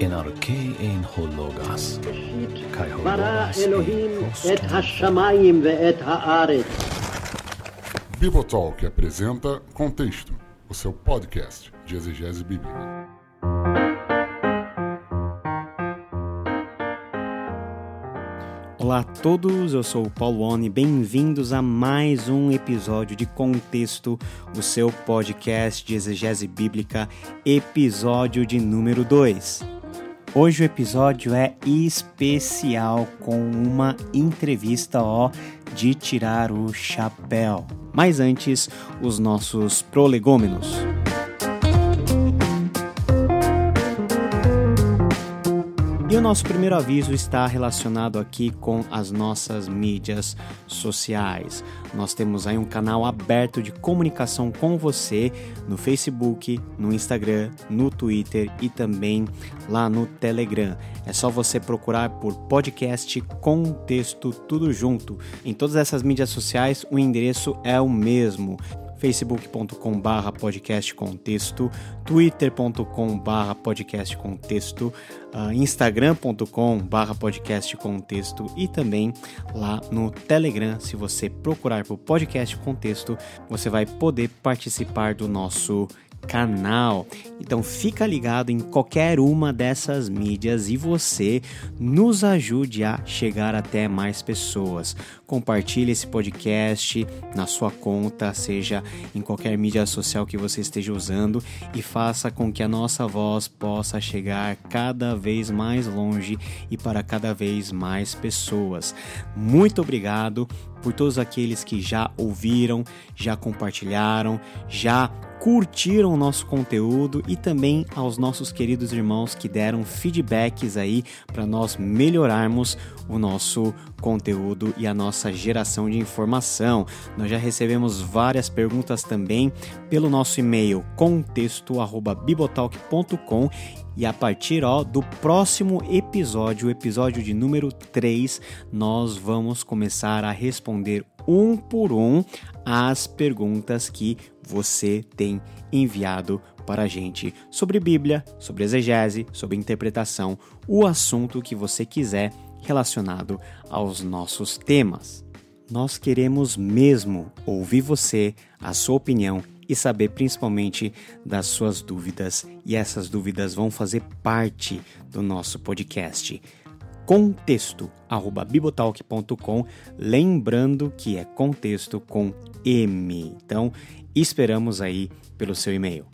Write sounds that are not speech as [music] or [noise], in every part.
enarkei ein hologas. Bara Elohim et hashamayim ve'et ha'aretz. Bibotalk apresenta Contexto, o seu podcast de exegese bíblica. Olá a todos, eu sou o Paulo Oni, bem-vindos a mais um episódio de Contexto, o seu podcast de exegese bíblica, episódio de número 2. Hoje o episódio é especial com uma entrevista ó de tirar o chapéu. Mas antes, os nossos prolegômenos. O nosso primeiro aviso está relacionado aqui com as nossas mídias sociais. Nós temos aí um canal aberto de comunicação com você no Facebook, no Instagram, no Twitter e também lá no Telegram. É só você procurar por podcast Contexto tudo junto. Em todas essas mídias sociais o endereço é o mesmo facebook.com barra podcast contexto, twitter.com barra podcast contexto, uh, instagram.com barra podcast contexto e também lá no Telegram, se você procurar por podcast contexto, você vai poder participar do nosso canal. Então fica ligado em qualquer uma dessas mídias e você nos ajude a chegar até mais pessoas. Compartilhe esse podcast na sua conta, seja em qualquer mídia social que você esteja usando e faça com que a nossa voz possa chegar cada vez mais longe e para cada vez mais pessoas. Muito obrigado por todos aqueles que já ouviram, já compartilharam, já curtiram o nosso conteúdo e também aos nossos queridos irmãos que deram feedbacks aí para nós melhorarmos o nosso conteúdo e a nossa geração de informação. Nós já recebemos várias perguntas também pelo nosso e-mail contexto@bibotalk.com e a partir ó, do próximo episódio, o episódio de número 3, nós vamos começar a responder um por um as perguntas que você tem enviado para a gente sobre Bíblia, sobre exegese, sobre interpretação, o assunto que você quiser relacionado aos nossos temas. Nós queremos mesmo ouvir você, a sua opinião e saber principalmente das suas dúvidas, e essas dúvidas vão fazer parte do nosso podcast. Contexto@bibotalk.com, lembrando que é contexto com M. Então, esperamos aí pelo seu e-mail.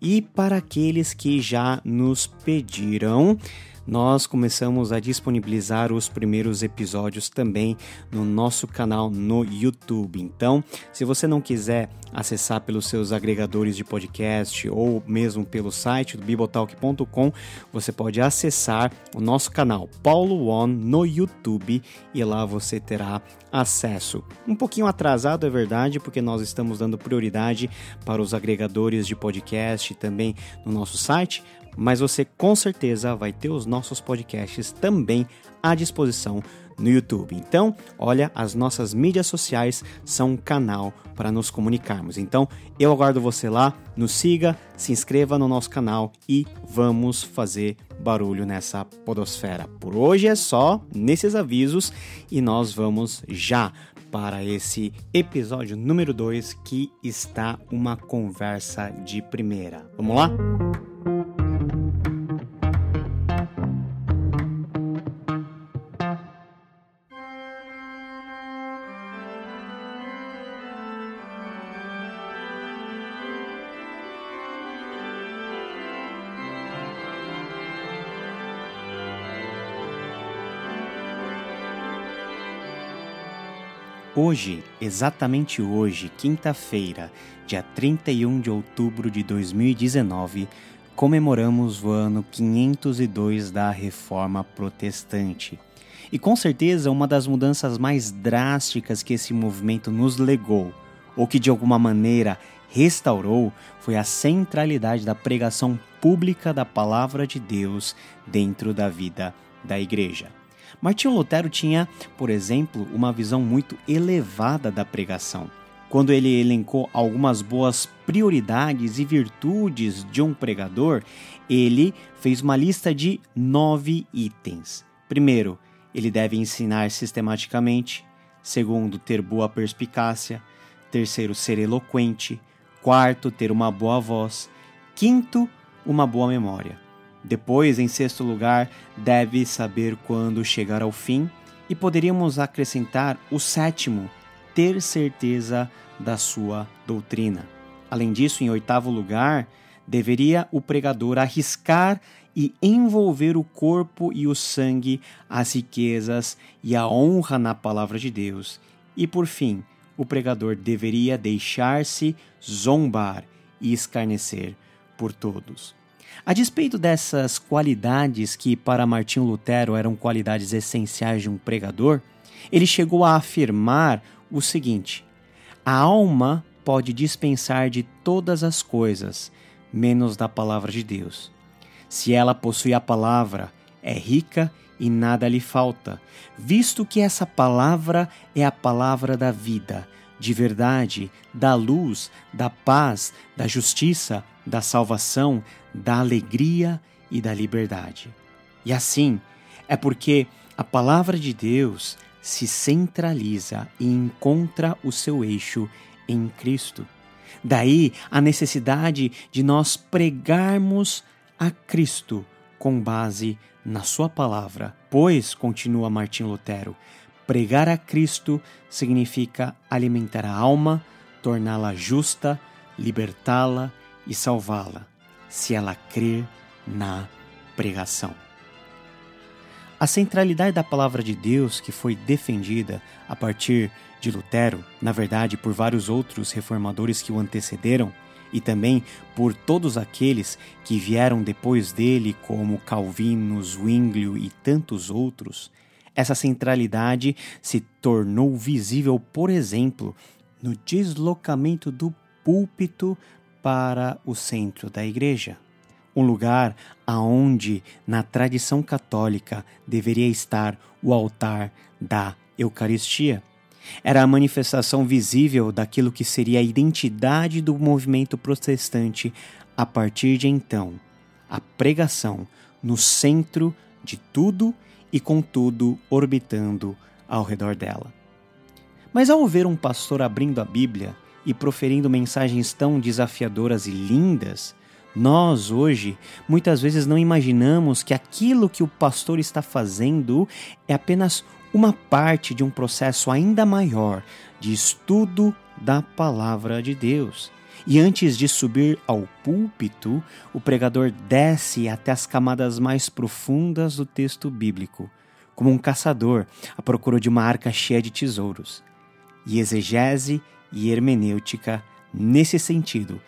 E para aqueles que já nos pediram, nós começamos a disponibilizar os primeiros episódios também no nosso canal no YouTube. Então, se você não quiser acessar pelos seus agregadores de podcast ou mesmo pelo site do bibotalk.com, você pode acessar o nosso canal Paulo One no YouTube e lá você terá acesso. Um pouquinho atrasado, é verdade, porque nós estamos dando prioridade para os agregadores de podcast também no nosso site, mas você com certeza vai ter os nossos podcasts também à disposição no YouTube. Então, olha, as nossas mídias sociais são um canal para nos comunicarmos. Então, eu aguardo você lá, nos siga, se inscreva no nosso canal e vamos fazer barulho nessa podosfera. Por hoje é só nesses avisos e nós vamos já para esse episódio número 2 que está uma conversa de primeira. Vamos lá? Hoje, exatamente hoje, quinta-feira, dia 31 de outubro de 2019, comemoramos o ano 502 da Reforma Protestante. E com certeza uma das mudanças mais drásticas que esse movimento nos legou, ou que de alguma maneira restaurou, foi a centralidade da pregação pública da palavra de Deus dentro da vida da igreja. Martinho Lutero tinha, por exemplo, uma visão muito elevada da pregação. quando ele elencou algumas boas prioridades e virtudes de um pregador, ele fez uma lista de nove itens. Primeiro, ele deve ensinar sistematicamente. Segundo, ter boa perspicácia. Terceiro, ser eloquente. Quarto, ter uma boa voz. Quinto, uma boa memória. Depois, em sexto lugar, deve saber quando chegar ao fim. E poderíamos acrescentar o sétimo, ter certeza da sua doutrina. Além disso, em oitavo lugar, deveria o pregador arriscar e envolver o corpo e o sangue, as riquezas e a honra na palavra de Deus. E por fim, o pregador deveria deixar-se zombar e escarnecer por todos. A despeito dessas qualidades que para Martinho Lutero eram qualidades essenciais de um pregador, ele chegou a afirmar o seguinte: a alma pode dispensar de todas as coisas, menos da palavra de Deus. Se ela possui a palavra, é rica e nada lhe falta, visto que essa palavra é a palavra da vida, de verdade, da luz, da paz, da justiça, da salvação, da alegria e da liberdade. E assim, é porque a palavra de Deus se centraliza e encontra o seu eixo em Cristo. Daí a necessidade de nós pregarmos a Cristo com base na Sua palavra, pois, continua Martim Lutero, pregar a Cristo significa alimentar a alma, torná-la justa, libertá-la e salvá-la, se ela crer na pregação. A centralidade da palavra de Deus que foi defendida a partir de Lutero, na verdade por vários outros reformadores que o antecederam, e também por todos aqueles que vieram depois dele, como Calvino, Zwinglio e tantos outros, essa centralidade se tornou visível, por exemplo, no deslocamento do púlpito para o centro da igreja. Um lugar aonde, na tradição católica, deveria estar o altar da Eucaristia. Era a manifestação visível daquilo que seria a identidade do movimento protestante a partir de então. A pregação no centro de tudo e com tudo orbitando ao redor dela. Mas ao ver um pastor abrindo a Bíblia e proferindo mensagens tão desafiadoras e lindas, nós hoje muitas vezes não imaginamos que aquilo que o pastor está fazendo é apenas uma parte de um processo ainda maior de estudo da palavra de Deus. E antes de subir ao púlpito, o pregador desce até as camadas mais profundas do texto bíblico, como um caçador à procura de uma arca cheia de tesouros. E exegese e hermenêutica, nesse sentido,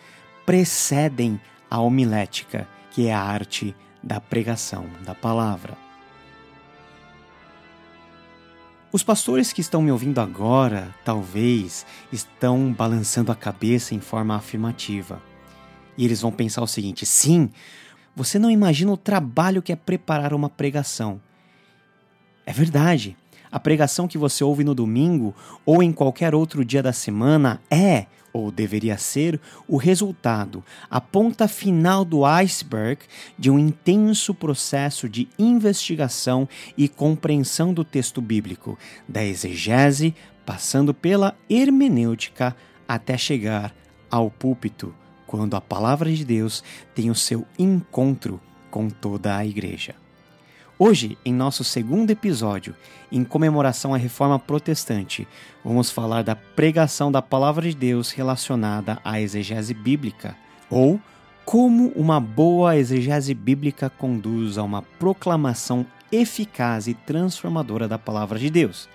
precedem a homilética, que é a arte da pregação da palavra. Os pastores que estão me ouvindo agora, talvez, estão balançando a cabeça em forma afirmativa. E eles vão pensar o seguinte: sim, você não imagina o trabalho que é preparar uma pregação. É verdade. A pregação que você ouve no domingo ou em qualquer outro dia da semana é, ou deveria ser, o resultado, a ponta final do iceberg de um intenso processo de investigação e compreensão do texto bíblico, da exegese, passando pela hermenêutica até chegar ao púlpito, quando a palavra de Deus tem o seu encontro com toda a igreja. Hoje, em nosso segundo episódio, em comemoração à Reforma Protestante, vamos falar da pregação da Palavra de Deus relacionada à exegese bíblica, ou como uma boa exegese bíblica conduz a uma proclamação eficaz e transformadora da Palavra de Deus.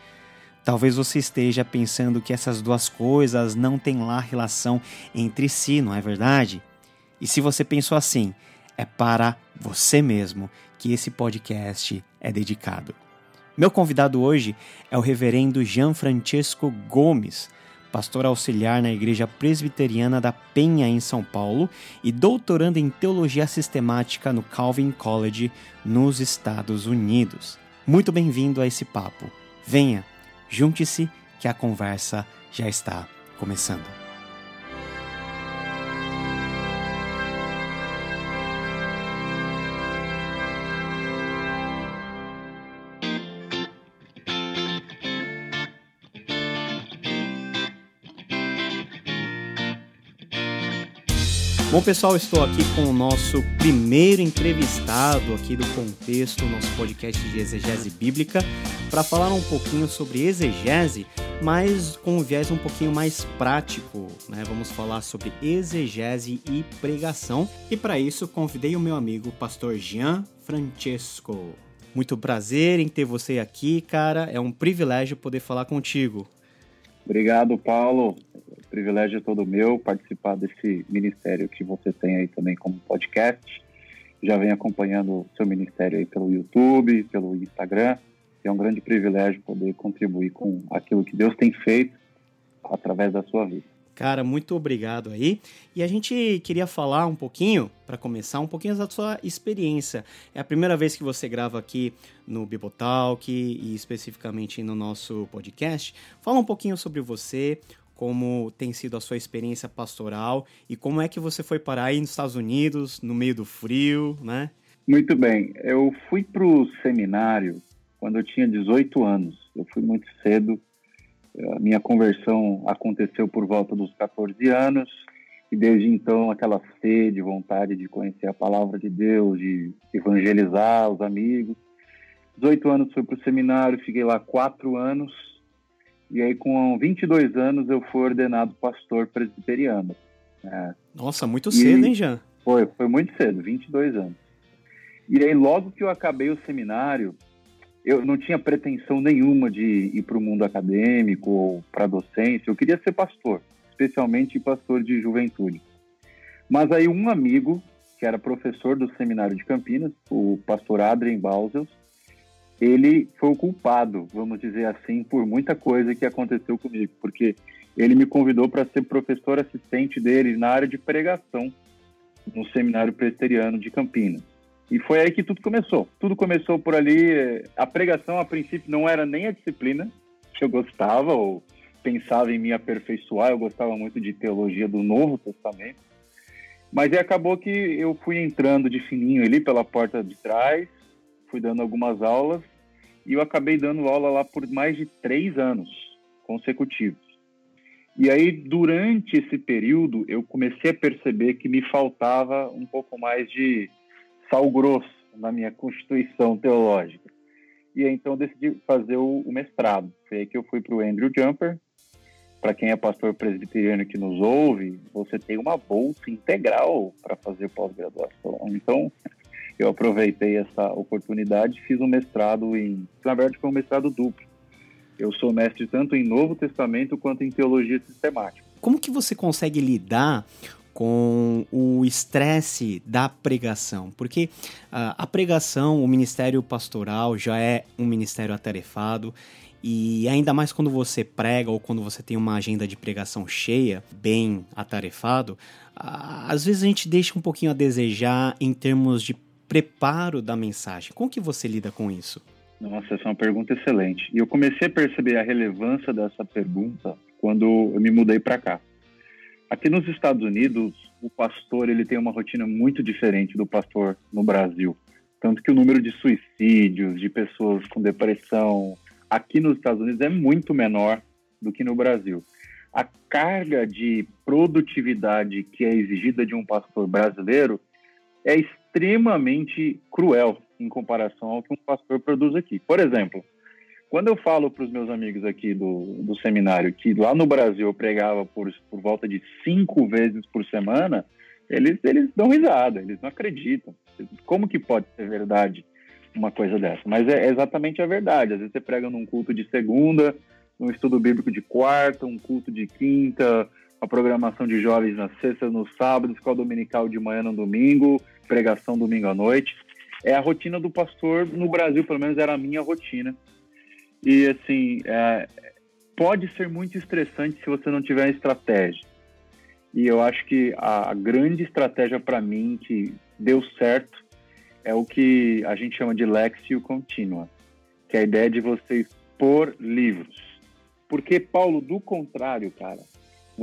Talvez você esteja pensando que essas duas coisas não têm lá relação entre si, não é verdade? E se você pensou assim, é para você mesmo que esse podcast é dedicado. Meu convidado hoje é o reverendo Jean Francesco Gomes, pastor auxiliar na Igreja Presbiteriana da Penha, em São Paulo, e doutorando em Teologia Sistemática no Calvin College, nos Estados Unidos. Muito bem-vindo a esse papo. Venha, junte-se, que a conversa já está começando. Bom, pessoal, estou aqui com o nosso primeiro entrevistado aqui do Contexto, nosso podcast de exegese bíblica, para falar um pouquinho sobre exegese, mas com um viés um pouquinho mais prático, né? Vamos falar sobre exegese e pregação. E para isso, convidei o meu amigo, pastor Jean Francesco. Muito prazer em ter você aqui, cara. É um privilégio poder falar contigo. Obrigado, Paulo. O privilégio é todo meu participar desse ministério que você tem aí também como podcast. Já vem acompanhando o seu ministério aí pelo YouTube, pelo Instagram. É um grande privilégio poder contribuir com aquilo que Deus tem feito através da sua vida. Cara, muito obrigado aí. E a gente queria falar um pouquinho, para começar, um pouquinho da sua experiência. É a primeira vez que você grava aqui no Bibotalk e especificamente no nosso podcast. Fala um pouquinho sobre você, como tem sido a sua experiência pastoral e como é que você foi parar aí nos Estados Unidos, no meio do frio, né? Muito bem. Eu fui para o seminário quando eu tinha 18 anos. Eu fui muito cedo a minha conversão aconteceu por volta dos 14 anos e desde então aquela sede, vontade de conhecer a palavra de Deus, de evangelizar os amigos. 18 anos fui para o seminário, fiquei lá quatro anos e aí com 22 anos eu fui ordenado pastor presbiteriano. É. Nossa, muito cedo, hein, Jean? Foi, foi muito cedo, 22 anos. E aí logo que eu acabei o seminário, eu não tinha pretensão nenhuma de ir para o mundo acadêmico ou para docência. Eu queria ser pastor, especialmente pastor de juventude. Mas aí um amigo, que era professor do seminário de Campinas, o pastor Adrien Bausels, ele foi o culpado, vamos dizer assim, por muita coisa que aconteceu comigo, porque ele me convidou para ser professor assistente dele na área de pregação no seminário presbiteriano de Campinas. E foi aí que tudo começou. Tudo começou por ali. A pregação, a princípio, não era nem a disciplina que eu gostava ou pensava em me aperfeiçoar. Eu gostava muito de teologia do Novo Testamento. Mas aí acabou que eu fui entrando de fininho ali pela porta de trás, fui dando algumas aulas e eu acabei dando aula lá por mais de três anos consecutivos. E aí, durante esse período, eu comecei a perceber que me faltava um pouco mais de sal grosso na minha constituição teológica. E aí, então decidi fazer o, o mestrado. Foi aí que eu fui para o Andrew Jumper. Para quem é pastor presbiteriano que nos ouve, você tem uma bolsa integral para fazer pós-graduação. Então, eu aproveitei essa oportunidade e fiz um mestrado em. Na verdade, foi um mestrado duplo. Eu sou mestre tanto em Novo Testamento quanto em teologia sistemática. Como que você consegue lidar com o estresse da pregação, porque uh, a pregação, o ministério pastoral já é um ministério atarefado e ainda mais quando você prega ou quando você tem uma agenda de pregação cheia, bem atarefado, às vezes a gente deixa um pouquinho a desejar em termos de preparo da mensagem. Como que você lida com isso? Nossa, essa é uma pergunta excelente. E eu comecei a perceber a relevância dessa pergunta quando eu me mudei para cá. Aqui nos Estados Unidos, o pastor ele tem uma rotina muito diferente do pastor no Brasil. Tanto que o número de suicídios, de pessoas com depressão, aqui nos Estados Unidos é muito menor do que no Brasil. A carga de produtividade que é exigida de um pastor brasileiro é extremamente cruel em comparação ao que um pastor produz aqui. Por exemplo, quando eu falo para os meus amigos aqui do, do seminário que lá no Brasil eu pregava por, por volta de cinco vezes por semana, eles, eles dão risada, eles não acreditam. Como que pode ser verdade uma coisa dessa? Mas é exatamente a verdade. Às vezes você prega num culto de segunda, num estudo bíblico de quarta, um culto de quinta, a programação de jovens na sexta, no sábado, escola dominical de manhã no domingo, pregação domingo à noite. É a rotina do pastor no Brasil, pelo menos era a minha rotina. E assim, é, pode ser muito estressante se você não tiver estratégia. E eu acho que a, grande estratégia para mim que deu certo é o que a gente chama de lexio continua, que é a ideia de você expor livros. Porque, Paulo, do contrário, cara,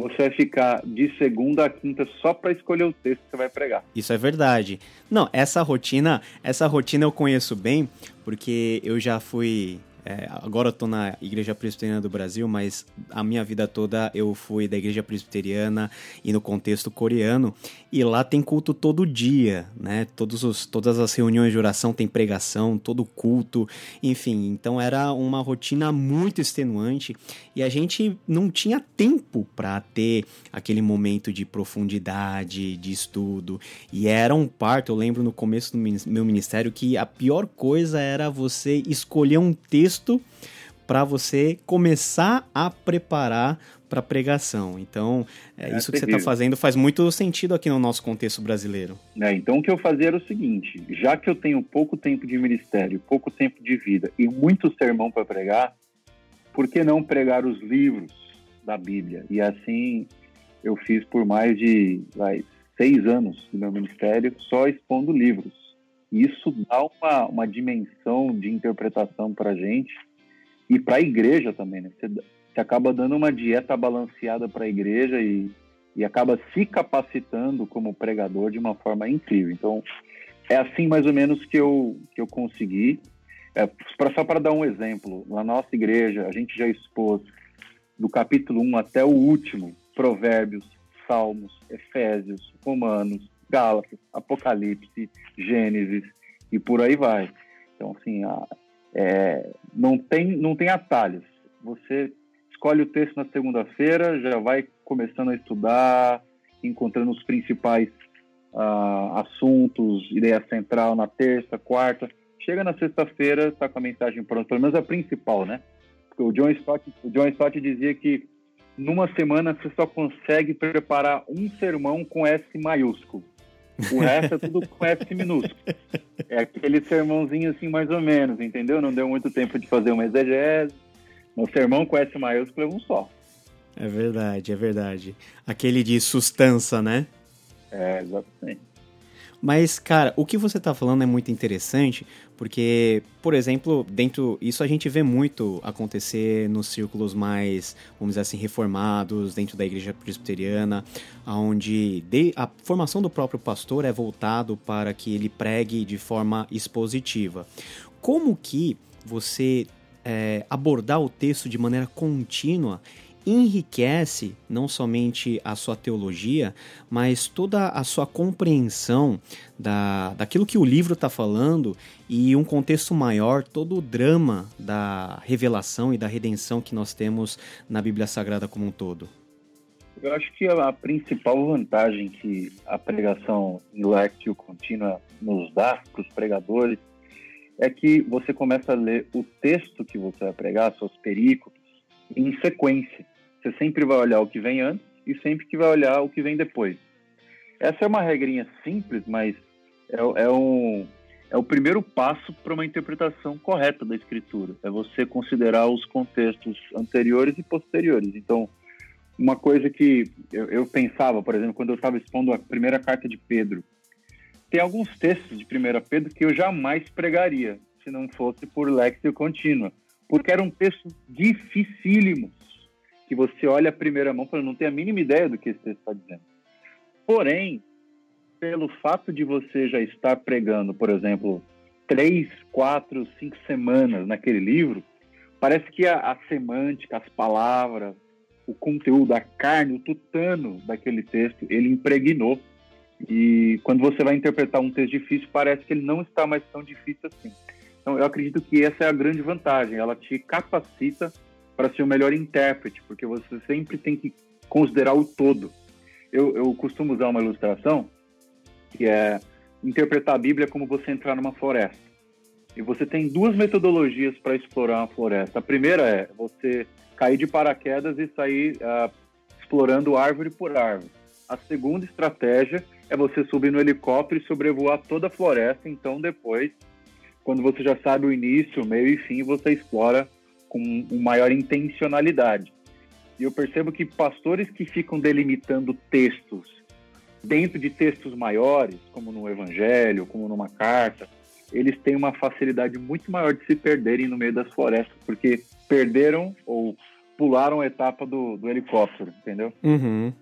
você vai ficar de segunda a quinta só para escolher o texto que você vai pregar. Isso é verdade. Não, essa rotina, essa rotina eu conheço bem, porque eu já fui é, agora eu tô na Igreja Presbiteriana do Brasil, mas a minha vida toda eu fui da Igreja Presbiteriana e no contexto coreano. E lá tem culto todo dia, né? Todos os, todas as reuniões de oração tem pregação, todo culto, enfim. Então era uma rotina muito extenuante e a gente não tinha tempo para ter aquele momento de profundidade, de estudo. E era um parto, eu lembro no começo do meu ministério que a pior coisa era você escolher um texto texto para você começar a preparar para pregação. Então, é, é isso que você está fazendo faz muito sentido aqui no nosso contexto brasileiro. É, então, o que eu fazia era o seguinte: já que eu tenho pouco tempo de ministério, pouco tempo de vida e muito sermão para pregar, por que não pregar os livros da Bíblia? E assim eu fiz por mais de vai, seis anos do meu ministério só expondo livros isso dá uma, uma dimensão de interpretação para a gente e para a igreja também, né? Você, você, acaba dando uma dieta balanceada para a igreja e, e acaba se capacitando como pregador de uma forma incrível. Então, é assim mais ou menos que eu, que eu consegui. É, só para dar um exemplo, na nossa igreja, a gente já expôs do capítulo 1 até o último, Provérbios, Salmos, Efésios, Romanos, Gálatas, Apocalipse, Gênesis e por aí vai. Então, assim, a, é, não, tem, não tem atalhos. Você escolhe o texto na segunda-feira, já vai começando a estudar, encontrando os principais uh, assuntos, ideia central na terça, quarta. Chega na sexta-feira, está com a mensagem pronta, pelo menos a principal, né? Porque o John Stott, o John Stott dizia que numa semana você só consegue preparar um sermão com S maiúsculo. O resto é tudo com F minúsculo. É aquele sermãozinho assim, mais ou menos, entendeu? Não deu muito tempo de fazer uma exegese. O sermão com S maiúsculo é um só. É verdade, é verdade. Aquele de sustância, né? É, exatamente. Mas, cara, o que você está falando é muito interessante, porque, por exemplo, dentro. Isso a gente vê muito acontecer nos círculos mais, vamos dizer assim, reformados, dentro da igreja presbiteriana, onde a formação do próprio pastor é voltado para que ele pregue de forma expositiva. Como que você é, abordar o texto de maneira contínua enriquece não somente a sua teologia, mas toda a sua compreensão da, daquilo que o livro está falando e um contexto maior, todo o drama da revelação e da redenção que nós temos na Bíblia Sagrada como um todo. Eu acho que a principal vantagem que a pregação em lectio contínua nos dá para os pregadores é que você começa a ler o texto que você vai pregar, suas perícopes, em sequência. Você sempre vai olhar o que vem antes e sempre que vai olhar o que vem depois. Essa é uma regrinha simples, mas é, é um, é o primeiro passo para uma interpretação correta da escritura. É você considerar os contextos anteriores e posteriores. Então, uma coisa que eu, eu pensava, por exemplo, quando eu estava expondo a primeira carta de Pedro, tem alguns textos de 1 Pedro que eu jamais pregaria se não fosse por lexio contínua, porque eram textos dificílimos que você olha a primeira mão e não tem a mínima ideia do que esse texto está dizendo. Porém, pelo fato de você já estar pregando, por exemplo, três, quatro, cinco semanas naquele livro, parece que a, a semântica, as palavras, o conteúdo, a carne, o tutano daquele texto, ele impregnou. E quando você vai interpretar um texto difícil, parece que ele não está mais tão difícil assim. Então, eu acredito que essa é a grande vantagem. Ela te capacita para ser o melhor intérprete, porque você sempre tem que considerar o todo. Eu, eu costumo usar uma ilustração que é interpretar a Bíblia como você entrar numa floresta. E você tem duas metodologias para explorar uma floresta. A primeira é você cair de paraquedas e sair uh, explorando árvore por árvore. A segunda estratégia é você subir no helicóptero e sobrevoar toda a floresta. Então, depois, quando você já sabe o início, meio e fim, você explora com maior intencionalidade. E eu percebo que pastores que ficam delimitando textos dentro de textos maiores, como no Evangelho, como numa carta, eles têm uma facilidade muito maior de se perderem no meio das florestas, porque perderam ou pularam a etapa do, do helicóptero, entendeu? Uhum.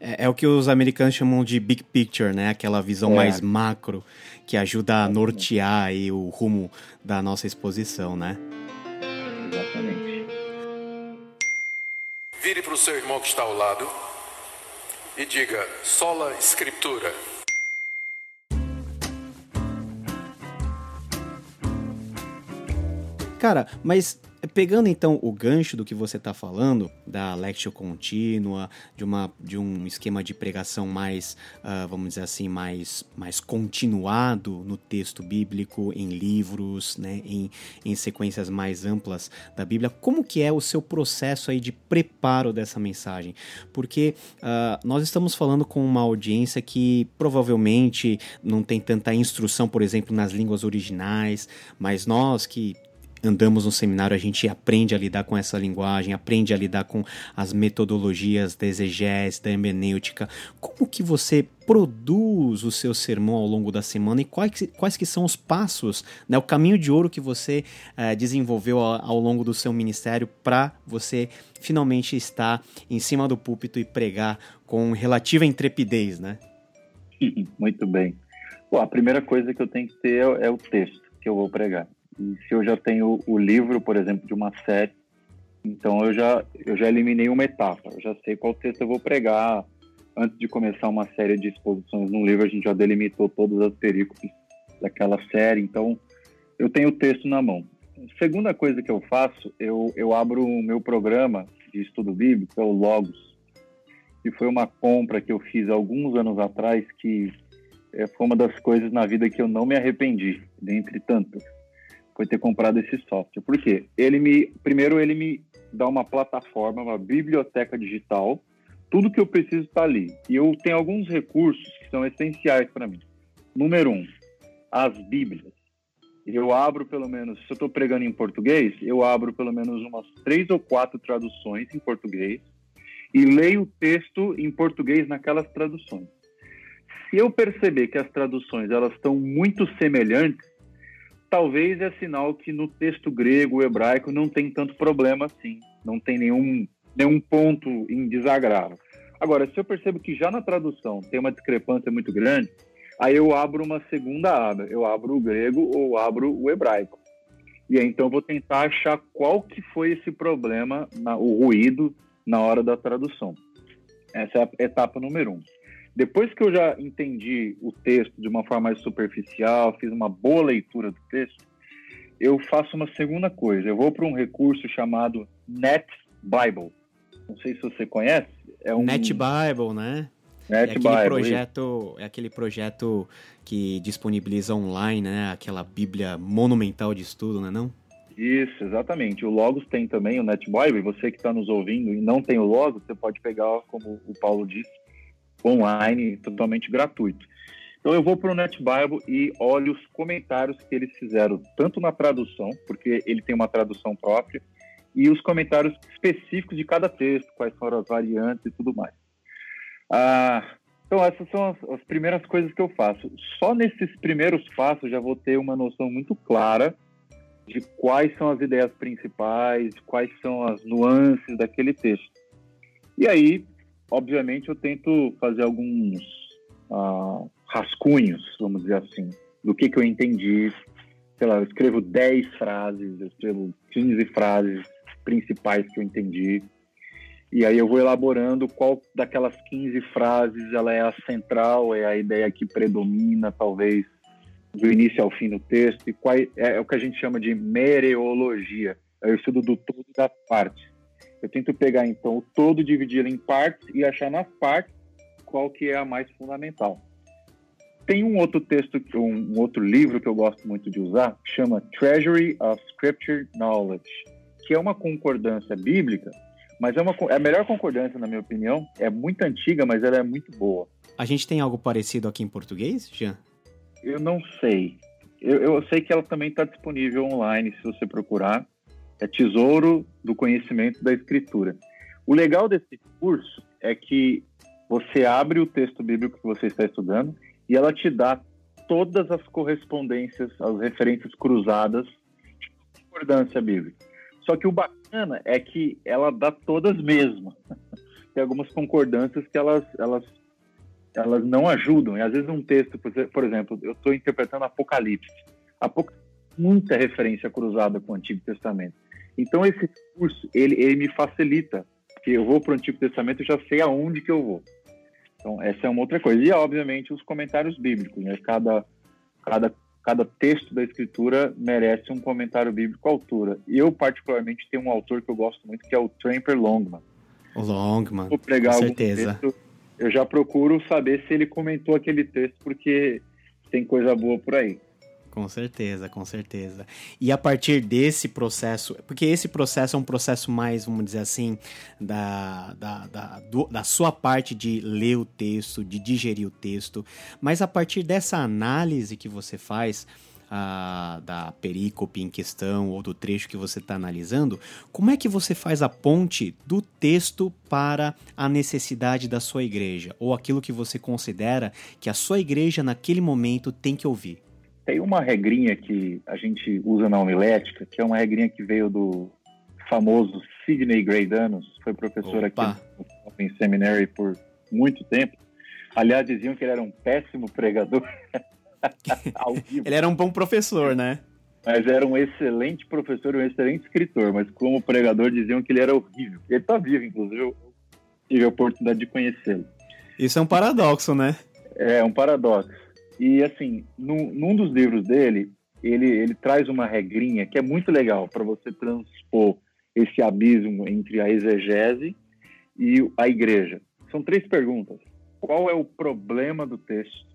É, é, o que os americanos chamam de big picture, né? Aquela visão é. mais macro que ajuda a nortear aí o rumo da nossa exposição, né? Para o seu irmão que está ao lado e diga: sola escritura. Cara, mas Pegando então o gancho do que você está falando, da lectio contínua, de, uma, de um esquema de pregação mais, uh, vamos dizer assim, mais, mais continuado no texto bíblico, em livros, né, em, em sequências mais amplas da Bíblia, como que é o seu processo aí de preparo dessa mensagem? Porque uh, nós estamos falando com uma audiência que provavelmente não tem tanta instrução, por exemplo, nas línguas originais, mas nós que andamos no seminário, a gente aprende a lidar com essa linguagem, aprende a lidar com as metodologias da exegese, da hermenêutica. Como que você produz o seu sermão ao longo da semana e quais, quais que são os passos, né, o caminho de ouro que você eh, desenvolveu ao, ao, longo do seu ministério para você finalmente estar em cima do púlpito e pregar com relativa intrepidez, né? [laughs] Muito bem. Bom, a primeira coisa que eu tenho que ter é, é o texto que eu vou pregar. E se eu já tenho o livro, por exemplo, de uma série, então eu já, eu já eliminei uma etapa. Eu já sei qual texto eu vou pregar. Antes de começar uma série de exposições no livro, a gente já delimitou todas as perícopes daquela série. Então, eu tenho o texto na mão. Segunda coisa que eu faço, eu, eu abro o meu programa de estudo bíblico, é o Logos, que foi uma compra que eu fiz alguns anos atrás, que é, foi uma das coisas na vida que eu não me arrependi, dentre tantas foi ter comprado esse software. Por quê? Ele me, primeiro, ele me dá uma plataforma, uma biblioteca digital. Tudo que eu preciso está ali. E eu tenho alguns recursos que são essenciais para mim. Número um, as Bíblias. Eu abro pelo menos, se eu estou pregando em português, eu abro pelo menos umas três ou quatro traduções em português e leio o texto em português naquelas traduções. Se eu perceber que as traduções elas estão muito semelhantes, talvez é sinal que no texto grego, hebraico, não tem tanto problema assim, não tem nenhum, nenhum ponto em desagravo. Agora, se eu percebo que já na tradução tem uma discrepância muito grande, aí eu abro uma segunda aba, eu abro o grego ou abro o hebraico. E aí então eu vou tentar achar qual que foi esse problema, na, o ruído na hora da tradução. Essa é a etapa número um. Depois que eu já entendi o texto de uma forma mais superficial, fiz uma boa leitura do texto, eu faço uma segunda coisa. Eu vou para um recurso chamado Net Bible. Não sei se você conhece. É um Net Bible, né? Net é aquele Bible, projeto, é aquele projeto que disponibiliza online, né? Aquela Bíblia monumental de estudo, não é não? Isso, exatamente. O Logos tem também o Net Bible. Você que está nos ouvindo e não tem o Logos, você pode pegar, como o Paulo disse, online, totalmente gratuito. Então eu vou para o NetBible e olho os comentários que eles fizeram, tanto na tradução, porque ele tem uma tradução própria, e os comentários específicos de cada texto, quais foram as variantes e tudo mais. Ah, então essas são as, as primeiras coisas que eu faço. Só nesses primeiros passos já vou ter uma noção muito clara de quais são as ideias principais, quais são as nuances daquele texto. E aí obviamente eu tento fazer alguns uh, rascunhos, vamos dizer assim, do que, que eu entendi. Sei lá, eu escrevo 10 frases, eu escrevo 15 frases principais que eu entendi. E aí eu vou elaborando qual daquelas 15 frases ela é a central, é a ideia que predomina, talvez, do início ao fim do texto, e qual é, é o que a gente chama de mereologia, é o estudo do todo da parte. Eu tento pegar então o todo, dividir em partes e achar nas partes qual que é a mais fundamental. Tem um outro texto, um, um outro livro que eu gosto muito de usar, que chama Treasury of Scripture Knowledge, que é uma concordância bíblica, mas é, uma, é a melhor concordância, na minha opinião. É muito antiga, mas ela é muito boa. A gente tem algo parecido aqui em português, Jean? Eu não sei. Eu, eu sei que ela também está disponível online, se você procurar é tesouro do conhecimento da escritura. O legal desse curso é que você abre o texto bíblico que você está estudando e ela te dá todas as correspondências, as referências cruzadas de concordância bíblica. Só que o bacana é que ela dá todas mesmo. [laughs] Tem algumas concordâncias que elas, elas, elas não ajudam. E às vezes um texto, por exemplo, eu estou interpretando Apocalipse. Apocalipse muita referência cruzada com o Antigo Testamento. Então esse curso ele, ele me facilita, porque eu vou para o Antigo Testamento e já sei aonde que eu vou. Então essa é uma outra coisa. E obviamente os comentários bíblicos, né? Cada cada cada texto da escritura merece um comentário bíblico à altura. Eu particularmente tenho um autor que eu gosto muito que é o Tramper Longman. O Longman. Vou pregar com certeza. Texto, eu já procuro saber se ele comentou aquele texto porque tem coisa boa por aí. Com certeza, com certeza. E a partir desse processo, porque esse processo é um processo mais, vamos dizer assim, da, da, da, do, da sua parte de ler o texto, de digerir o texto, mas a partir dessa análise que você faz, a, da perícope em questão ou do trecho que você está analisando, como é que você faz a ponte do texto para a necessidade da sua igreja ou aquilo que você considera que a sua igreja naquele momento tem que ouvir? Tem uma regrinha que a gente usa na homilética, que é uma regrinha que veio do famoso Sidney Graydanos, foi professor Opa. aqui no Open Seminary por muito tempo. Aliás, diziam que ele era um péssimo pregador. [laughs] ele era um bom professor, né? Mas era um excelente professor, um excelente escritor, mas como pregador diziam que ele era horrível. Ele está vivo, inclusive, eu tive a oportunidade de conhecê-lo. Isso é um paradoxo, né? É um paradoxo. E assim, num, num dos livros dele, ele, ele traz uma regrinha que é muito legal para você transpor esse abismo entre a exegese e a igreja. São três perguntas. Qual é o problema do texto?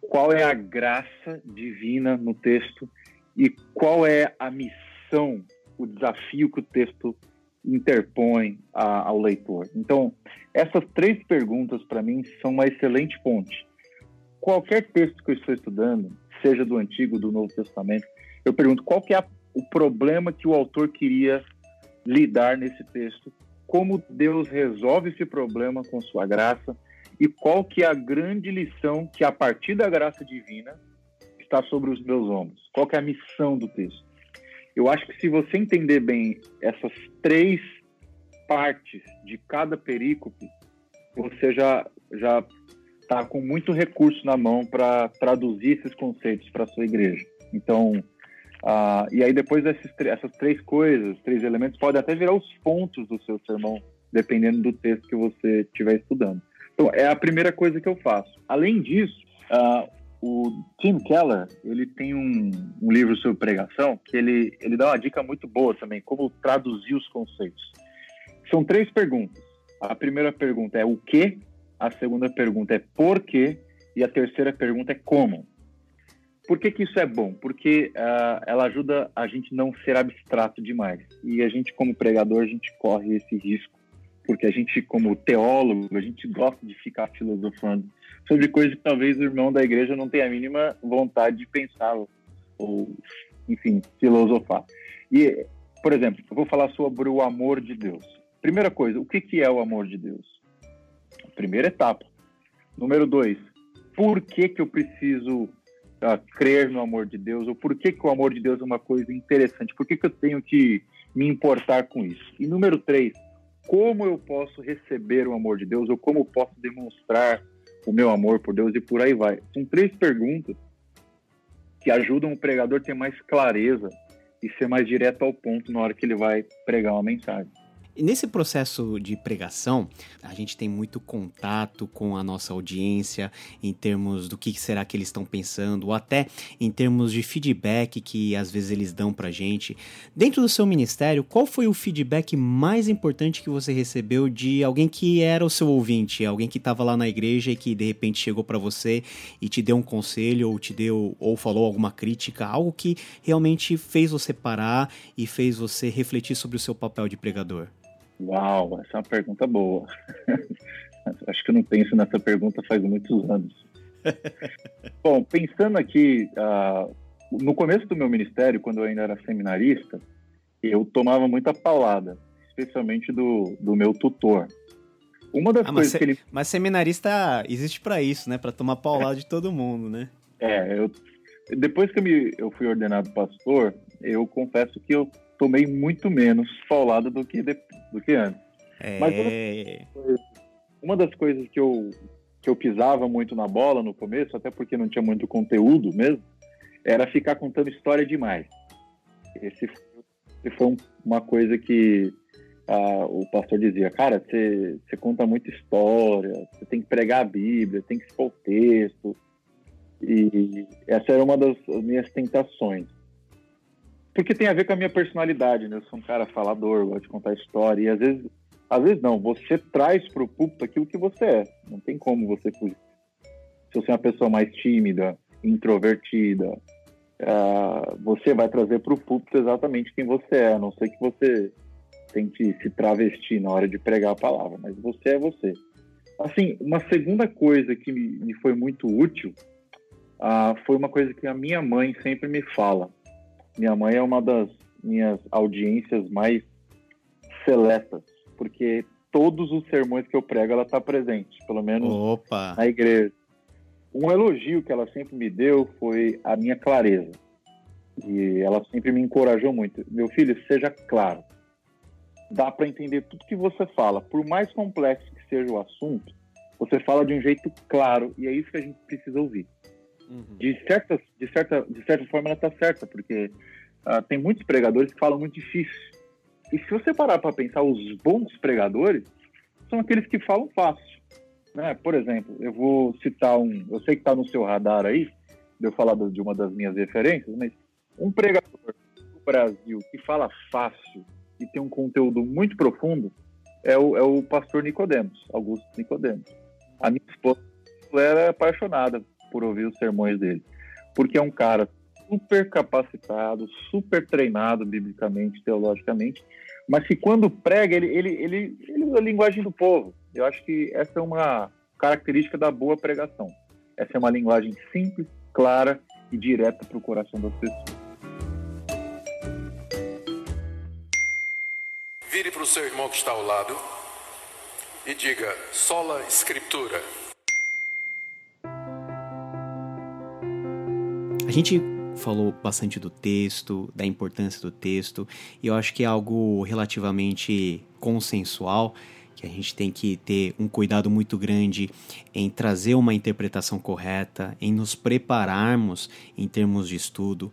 Qual é a graça divina no texto? E qual é a missão, o desafio que o texto interpõe a, ao leitor? Então, essas três perguntas, para mim, são uma excelente ponte qualquer texto que eu estou estudando, seja do Antigo do Novo Testamento, eu pergunto qual que é o problema que o autor queria lidar nesse texto, como Deus resolve esse problema com sua graça e qual que é a grande lição que a partir da graça divina está sobre os meus ombros. Qual que é a missão do texto? Eu acho que se você entender bem essas três partes de cada perícope, você já já está com muito recurso na mão para traduzir esses conceitos para a sua igreja. Então, uh, e aí depois desses, essas três coisas, três elementos, podem até virar os pontos do seu sermão, dependendo do texto que você estiver estudando. Então, é a primeira coisa que eu faço. Além disso, uh, o Tim Keller, ele tem um, um, livro sobre pregação que ele, ele dá uma dica muito boa também, como traduzir os conceitos. São três perguntas. A primeira pergunta é o que a segunda pergunta é por quê, e a terceira pergunta é como. Por que, que isso é bom? Porque uh, ela ajuda a gente não ser abstrato demais. E a gente, como pregador, a gente corre esse risco. Porque a gente, como teólogo, a gente gosta de ficar filosofando sobre coisas que talvez o irmão da igreja não tenha a mínima vontade de pensar ou, enfim, filosofar. E, por exemplo, eu vou falar sobre o amor de Deus. Primeira coisa, o que, que é o amor de Deus? Primeira etapa. Número dois, por que, que eu preciso uh, crer no amor de Deus? Ou por que, que o amor de Deus é uma coisa interessante? Por que, que eu tenho que me importar com isso? E número três, como eu posso receber o amor de Deus? Ou como eu posso demonstrar o meu amor por Deus? E por aí vai. São três perguntas que ajudam o pregador a ter mais clareza e ser mais direto ao ponto na hora que ele vai pregar uma mensagem. Nesse processo de pregação, a gente tem muito contato com a nossa audiência em termos do que será que eles estão pensando, ou até em termos de feedback que às vezes eles dão pra gente. Dentro do seu ministério, qual foi o feedback mais importante que você recebeu de alguém que era o seu ouvinte, alguém que estava lá na igreja e que de repente chegou para você e te deu um conselho ou te deu ou falou alguma crítica, algo que realmente fez você parar e fez você refletir sobre o seu papel de pregador? Uau, essa é uma pergunta boa. [laughs] Acho que eu não penso nessa pergunta faz muitos anos. [laughs] Bom, pensando aqui, uh, no começo do meu ministério, quando eu ainda era seminarista, eu tomava muita paulada, especialmente do, do meu tutor. Uma das ah, coisas que ele. Mas seminarista existe para isso, né? Para tomar paulada de todo mundo, né? É, eu, depois que eu, me, eu fui ordenado pastor, eu confesso que eu tomei muito menos paulada do que, de, do que antes. É... Mas uma das coisas que eu, que eu pisava muito na bola no começo, até porque não tinha muito conteúdo mesmo, era ficar contando história demais. Esse, esse foi uma coisa que ah, o pastor dizia, cara, você, você conta muita história, você tem que pregar a Bíblia, tem que expor o texto. E essa era uma das minhas tentações. Porque tem a ver com a minha personalidade, né? Eu sou um cara falador, gosto de contar história. E às vezes, às vezes não, você traz para o púlpito aquilo que você é. Não tem como você fugir. Se você é uma pessoa mais tímida, introvertida, uh, você vai trazer para o púlpito exatamente quem você é, a não ser que você tente se travestir na hora de pregar a palavra, mas você é você. Assim, uma segunda coisa que me, me foi muito útil uh, foi uma coisa que a minha mãe sempre me fala. Minha mãe é uma das minhas audiências mais seletas, porque todos os sermões que eu prego ela está presente, pelo menos Opa. na igreja. Um elogio que ela sempre me deu foi a minha clareza. E ela sempre me encorajou muito. Meu filho, seja claro. Dá para entender tudo que você fala. Por mais complexo que seja o assunto, você fala de um jeito claro e é isso que a gente precisa ouvir. Uhum. De, certa, de, certa, de certa forma, ela está certa, porque uh, tem muitos pregadores que falam muito difícil. E se você parar para pensar, os bons pregadores são aqueles que falam fácil. Né? Por exemplo, eu vou citar um, eu sei que está no seu radar aí, de eu falar de uma das minhas referências, mas um pregador do Brasil que fala fácil e tem um conteúdo muito profundo é o, é o pastor Nicodemos, Augusto Nicodemos. A minha esposa era apaixonada por ouvir os sermões dele, porque é um cara super capacitado, super treinado biblicamente, teologicamente, mas que quando prega, ele, ele, ele, ele usa a linguagem do povo. Eu acho que essa é uma característica da boa pregação. Essa é uma linguagem simples, clara e direta para o coração das pessoas. Vire para o seu irmão que está ao lado e diga: sola escritura. Gente falou bastante do texto, da importância do texto, e eu acho que é algo relativamente consensual que a gente tem que ter um cuidado muito grande em trazer uma interpretação correta, em nos prepararmos em termos de estudo.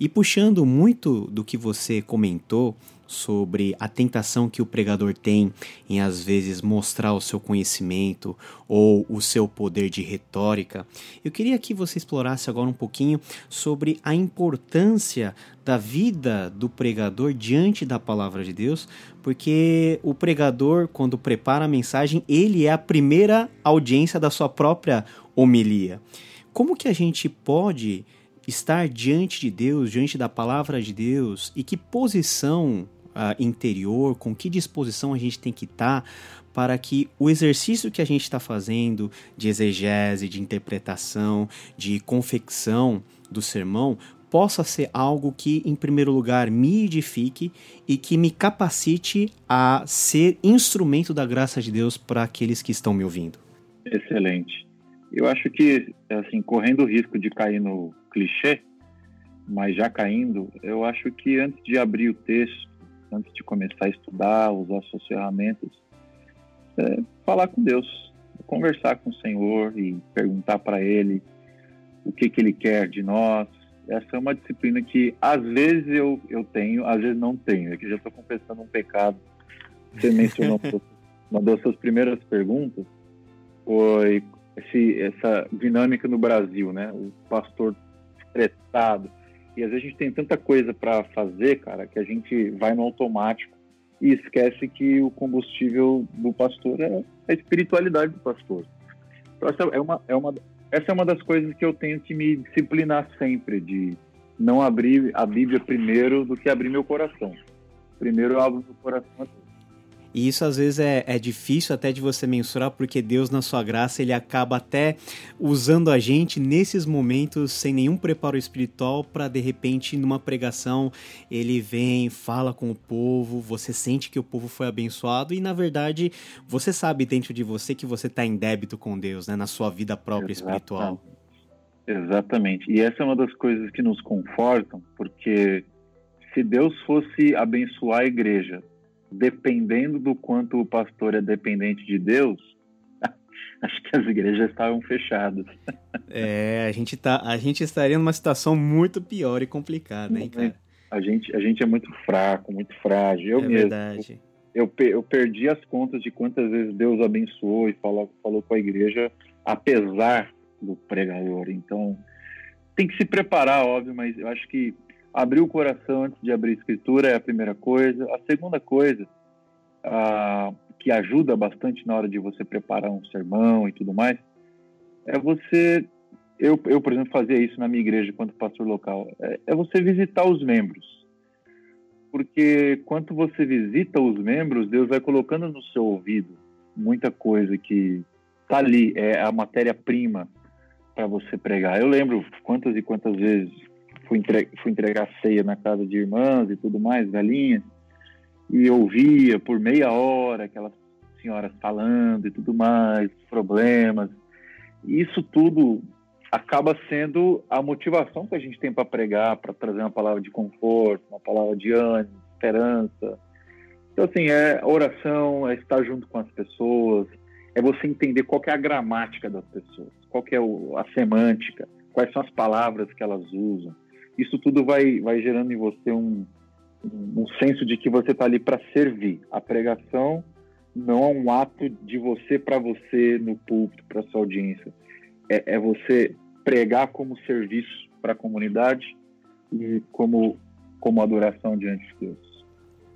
E puxando muito do que você comentou sobre a tentação que o pregador tem em às vezes mostrar o seu conhecimento ou o seu poder de retórica, eu queria que você explorasse agora um pouquinho sobre a importância da vida do pregador diante da palavra de Deus, porque o pregador, quando prepara a mensagem, ele é a primeira audiência da sua própria homilia. Como que a gente pode estar diante de Deus, diante da palavra de Deus, e que posição uh, interior, com que disposição a gente tem que estar tá para que o exercício que a gente está fazendo de exegese, de interpretação, de confecção do sermão possa ser algo que, em primeiro lugar, me edifique e que me capacite a ser instrumento da graça de Deus para aqueles que estão me ouvindo. Excelente. Eu acho que, assim, correndo o risco de cair no clichê, mas já caindo, eu acho que antes de abrir o texto, antes de começar a estudar, usar suas ferramentas, é falar com Deus, conversar com o Senhor e perguntar para Ele o que, que Ele quer de nós. Essa é uma disciplina que às vezes eu, eu tenho, às vezes não tenho. É que já estou confessando um pecado. Você mencionou [laughs] uma das suas primeiras perguntas foi esse, essa dinâmica no Brasil, né? O pastor estressado, e às vezes a gente tem tanta coisa para fazer, cara, que a gente vai no automático e esquece que o combustível do pastor é a espiritualidade do pastor. Então, essa é uma, é uma, essa é uma das coisas que eu tenho que me disciplinar sempre, de não abrir a Bíblia primeiro do que abrir meu coração. Primeiro eu abro meu coração a Deus. E isso às vezes é, é difícil até de você mensurar, porque Deus, na sua graça, ele acaba até usando a gente nesses momentos sem nenhum preparo espiritual para de repente, numa pregação, ele vem, fala com o povo, você sente que o povo foi abençoado e na verdade você sabe dentro de você que você está em débito com Deus, né, na sua vida própria Exatamente. espiritual. Exatamente. E essa é uma das coisas que nos confortam, porque se Deus fosse abençoar a igreja, dependendo do quanto o pastor é dependente de Deus, [laughs] acho que as igrejas estavam fechadas. É, a gente, tá, a gente estaria numa situação muito pior e complicada, hein, cara? A gente, a gente é muito fraco, muito frágil. Eu é mesmo. Verdade. Eu, eu perdi as contas de quantas vezes Deus abençoou e falou, falou com a igreja, apesar do pregador. Então, tem que se preparar, óbvio, mas eu acho que abrir o coração antes de abrir a escritura é a primeira coisa. A segunda coisa, ah, que ajuda bastante na hora de você preparar um sermão e tudo mais, é você. Eu, eu por exemplo, fazia isso na minha igreja quando pastor local. É, é você visitar os membros. Porque quando você visita os membros, Deus vai colocando no seu ouvido muita coisa que está ali, é a matéria-prima para você pregar. Eu lembro quantas e quantas vezes fui, entre, fui entregar ceia na casa de irmãs e tudo mais, galinhas, e ouvia por meia hora aquelas senhoras falando e tudo mais, problemas. E isso tudo acaba sendo a motivação que a gente tem para pregar, para trazer uma palavra de conforto, uma palavra de ânimo, esperança. Então, assim, é oração, é estar junto com as pessoas, é você entender qual é a gramática das pessoas, qual é a semântica, quais são as palavras que elas usam. Isso tudo vai, vai gerando em você um, um, senso de que você está ali para servir. A pregação não é um ato de você para você no púlpito, para sua audiência. É, é você pregar como serviço para a comunidade e como, como adoração diante de Deus.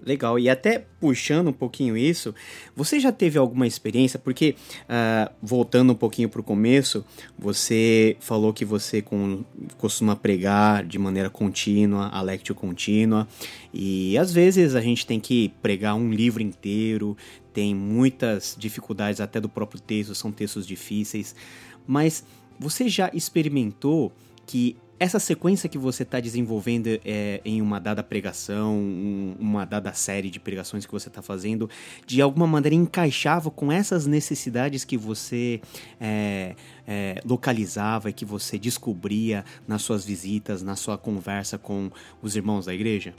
Legal, e até puxando um pouquinho isso, você já teve alguma experiência? Porque, uh, voltando um pouquinho para o começo, você falou que você com, costuma pregar de maneira contínua, a lectio contínua, e às vezes a gente tem que pregar um livro inteiro, tem muitas dificuldades até do próprio texto, são textos difíceis, mas você já experimentou que essa sequência que você está desenvolvendo é, em uma dada pregação, um, uma dada série de pregações que você está fazendo, de alguma maneira encaixava com essas necessidades que você é, é, localizava e que você descobria nas suas visitas, na sua conversa com os irmãos da igreja?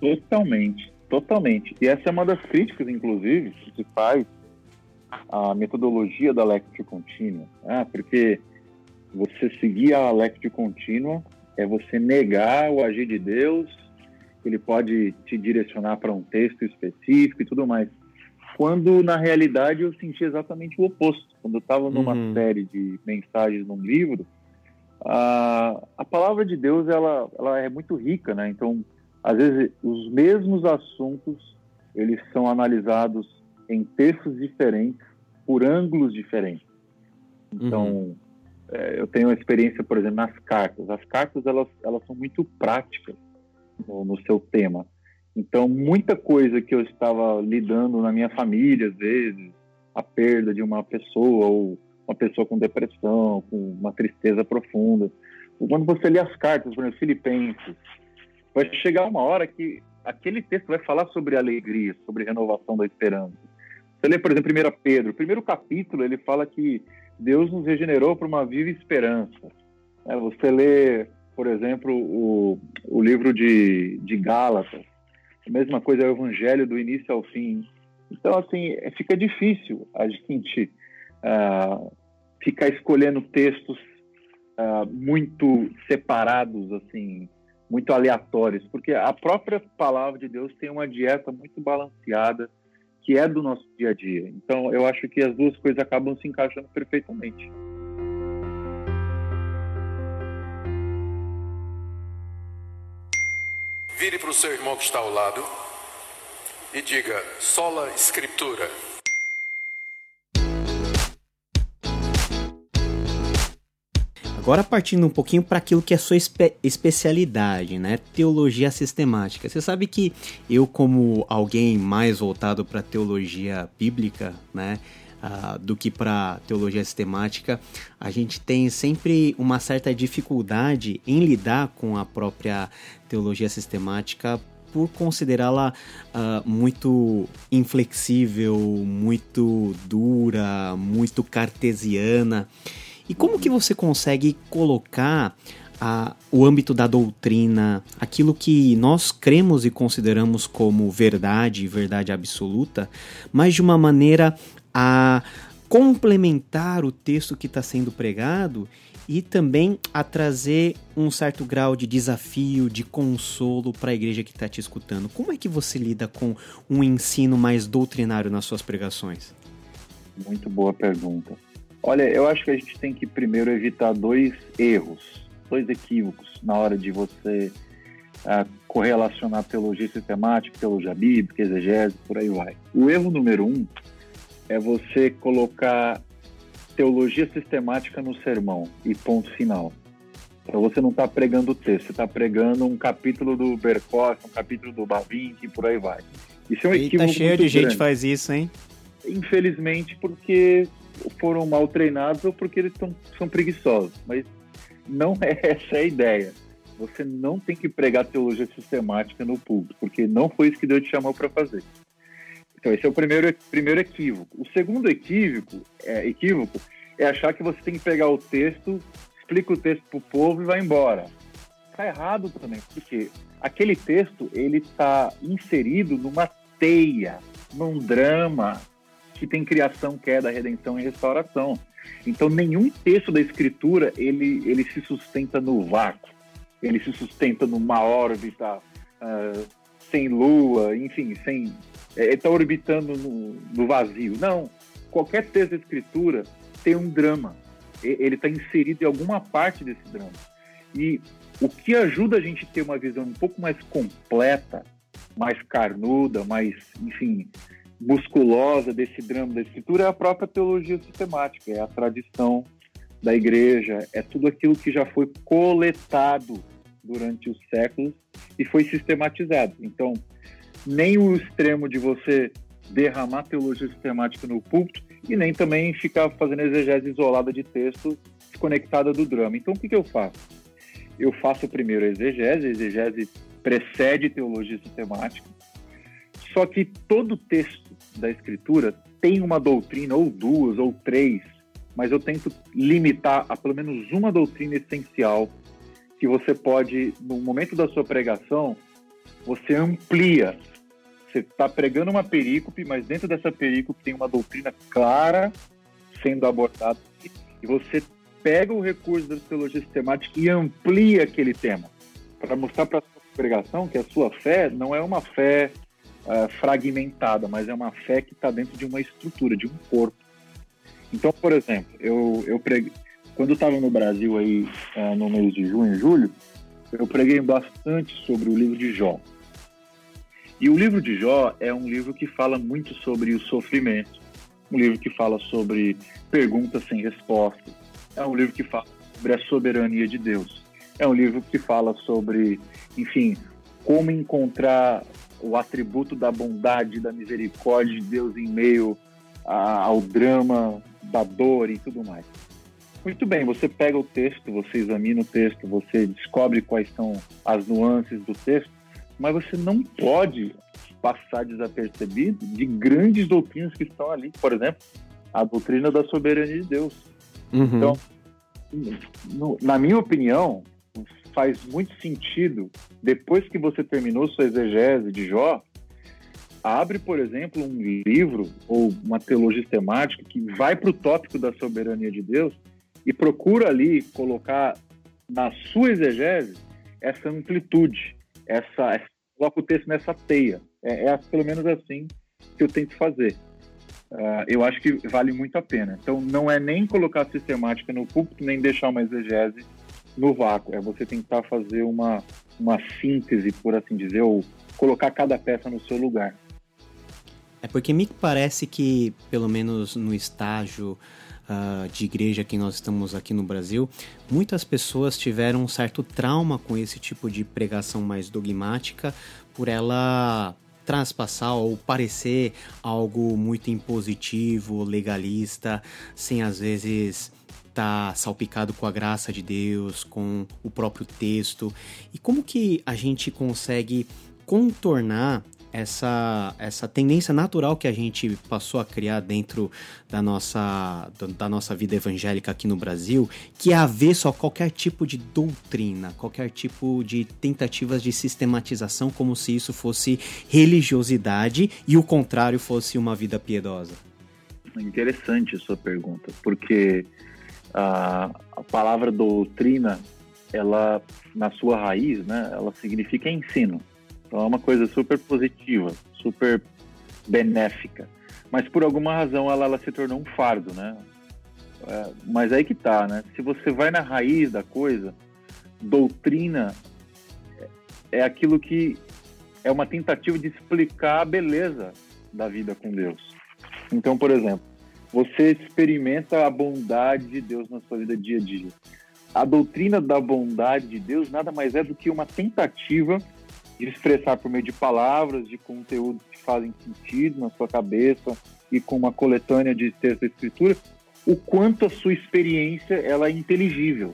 Totalmente, totalmente. E essa é uma das críticas, inclusive, que se faz a metodologia da Lectio Contínua, né? porque você seguir a lectio contínua é você negar o agir de Deus, ele pode te direcionar para um texto específico e tudo mais. Quando na realidade eu senti exatamente o oposto. Quando eu estava numa uhum. série de mensagens num livro, a, a palavra de Deus ela, ela é muito rica, né? Então, às vezes os mesmos assuntos eles são analisados em textos diferentes por ângulos diferentes. Então, uhum é, eu tenho experiência, por exemplo, nas cartas. As cartas elas, elas são muito práticas no, no, seu tema. Então, muita coisa que eu estava lidando na minha família, às vezes, a perda de uma pessoa ou uma pessoa com depressão, com uma tristeza profunda. Quando você lê as cartas, por exemplo, Filipenses, vai chegar uma hora que aquele texto vai falar sobre alegria, sobre renovação da esperança. Você lê, por exemplo, 1 Pedro, o primeiro capítulo, ele fala que Deus nos regenerou para uma viva esperança. É, você lê, por exemplo, o, o livro de, de Gálatas, a mesma coisa é o Evangelho do início ao fim. Então, assim, fica difícil a gente uh, ficar escolhendo textos uh, muito separados, assim, muito aleatórios, porque a própria palavra de Deus tem uma dieta muito balanceada, que é do nosso dia a dia. Então, eu acho que as duas coisas acabam se encaixando perfeitamente. Vire para o seu irmão que está ao lado e diga: sola escritura. Agora partindo um pouquinho para aquilo que é sua espe especialidade, né? Teologia sistemática. Você sabe que eu, como alguém mais voltado para teologia bíblica, né? Uh, do que para teologia sistemática, a gente tem sempre uma certa dificuldade em lidar com a própria teologia sistemática por considerá-la uh, muito inflexível, muito dura, muito cartesiana. E como que você consegue colocar a, o âmbito da doutrina, aquilo que nós cremos e consideramos como verdade, verdade absoluta, mas de uma maneira a complementar o texto que está sendo pregado e também a trazer um certo grau de desafio, de consolo para a igreja que está te escutando. Como é que você lida com um ensino mais doutrinário nas suas pregações? Muito boa pergunta. Olha, eu acho que a gente tem que primeiro evitar dois erros, dois equívocos na hora de você uh, correlacionar teologia sistemática, teologia bíblica, exegese, por aí vai. O erro número um é você colocar teologia sistemática no sermão e ponto final. Então você não está pregando o texto, você está pregando um capítulo do Berkoff, um capítulo do Bavinck e por aí vai. Isso é um Eita, cheio de grande. gente faz isso, hein? Infelizmente, porque foram mal treinados ou porque eles tão, são preguiçosos. Mas não é [laughs] essa a ideia. Você não tem que pregar teologia sistemática no púlpito, porque não foi isso que Deus te chamou para fazer. Então, esse é o primeiro, primeiro equívoco. O segundo equívoco é, equívoco é achar que você tem que pegar o texto, explica o texto para o povo e vai embora. Está errado também, porque aquele texto ele está inserido numa teia, num drama que tem criação, queda, redenção e restauração. Então, nenhum texto da Escritura ele, ele se sustenta no vácuo, ele se sustenta numa órbita uh, sem lua, enfim, sem está é, orbitando no, no, vazio. Não, qualquer texto da Escritura tem um drama, ele está inserido em alguma parte desse drama. E o que ajuda a gente a ter uma visão um pouco mais completa, mais carnuda, mais, enfim, musculosa desse drama da escritura é a própria teologia sistemática, é a tradição da igreja, é tudo aquilo que já foi coletado durante os séculos e foi sistematizado. Então, nem o extremo de você derramar teologia sistemática no púlpito e nem também ficar fazendo exegese isolada de texto desconectada do drama. Então, o que, que eu faço? Eu faço primeiro a exegese, a exegese precede teologia sistemática, só que todo texto da escritura tem uma doutrina, ou duas, ou três, mas eu tento limitar a pelo menos uma doutrina essencial que você pode, no momento da sua pregação, você amplia. Você está pregando uma perícope, mas dentro dessa perícope tem uma doutrina clara sendo abordada e você pega o recurso da teologia sistemática e amplia aquele tema para mostrar para a sua pregação que a sua fé não é uma fé uh, fragmentada, mas é uma fé que está dentro de uma estrutura, de um corpo. Então, por exemplo, eu, eu preguei, quando eu estava no Brasil aí uh, no mês de junho e julho, eu preguei bastante sobre o livro de Jó. E o livro de Jó é um livro que fala muito sobre o sofrimento, um livro que fala sobre perguntas sem respostas, é um livro que fala sobre a soberania de Deus, é um livro que fala sobre, enfim, como encontrar o atributo da bondade, da misericórdia de Deus em meio a, ao drama, da dor e tudo mais. Muito bem, você pega o texto, você examina o texto, você descobre quais são as nuances do texto, mas você não pode passar desapercebido de grandes doutrinas que estão ali. Por exemplo, a doutrina da soberania de Deus. Uhum. Então, na minha opinião, faz muito sentido, depois que você terminou sua exegese de Jó, abre, por exemplo, um livro ou uma teologia sistemática que vai para o tópico da soberania de Deus e procura ali colocar na sua exegese essa amplitude, essa, coloca o texto nessa teia. É, é, pelo menos assim que eu tento fazer. Uh, eu acho que vale muito a pena. Então, não é nem colocar sistemática no púlpito, nem deixar uma exegese no vácuo. É você tentar fazer uma, uma síntese, por assim dizer, ou colocar cada peça no seu lugar. É porque me parece que, pelo menos no estágio uh, de igreja que nós estamos aqui no Brasil, muitas pessoas tiveram um certo trauma com esse tipo de pregação mais dogmática, por ela transpassar ou parecer algo muito impositivo, legalista, sem às vezes está salpicado com a graça de Deus, com o próprio texto. E como que a gente consegue contornar essa, essa tendência natural que a gente passou a criar dentro da nossa, da nossa vida evangélica aqui no Brasil, que é avesso a qualquer tipo de doutrina, qualquer tipo de tentativas de sistematização, como se isso fosse religiosidade e o contrário fosse uma vida piedosa? Interessante a sua pergunta, porque a, palavra doutrina, ela na sua raiz, né, ela significa ensino. Então é uma coisa super positiva, super benéfica. Mas por alguma razão ela, ela se tornou um fardo, né? É, mas aí que tá, né? Se você vai na raiz da coisa, doutrina é aquilo que é uma tentativa de explicar a beleza da vida com Deus. Então, por exemplo, você experimenta a bondade de Deus na sua vida dia a dia. A doutrina da bondade de Deus nada mais é do que uma tentativa de expressar por meio de palavras, de conteúdos que fazem sentido na sua cabeça e com uma coletânea de texto e escritura, o quanto a sua experiência ela é inteligível.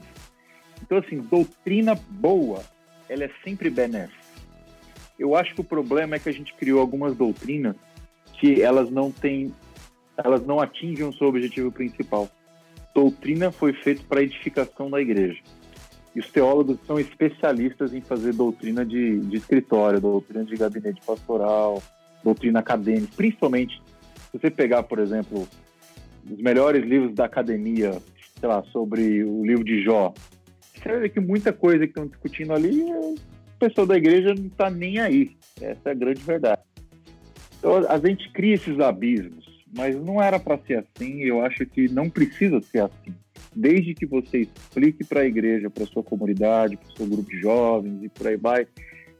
Então, assim, doutrina boa, ela é sempre benéfica. Eu acho que o problema é que a gente criou algumas doutrinas que elas não têm, elas não atingem o seu objetivo principal. Doutrina foi feita para edificação da igreja. E os teólogos são especialistas em fazer doutrina de, de escritório, doutrina de gabinete pastoral, doutrina acadêmica. Principalmente, se você pegar, por exemplo, os melhores livros da academia, sei lá, sobre o livro de Jó, você vai ver que muita coisa que estão discutindo ali, o pessoal da igreja não está nem aí. Essa é a grande verdade. Então, a gente cria esses abismos, mas não era para ser assim, eu acho que não precisa ser assim desde que você explique para a igreja, para sua comunidade, para o seu grupo de jovens e por aí vai,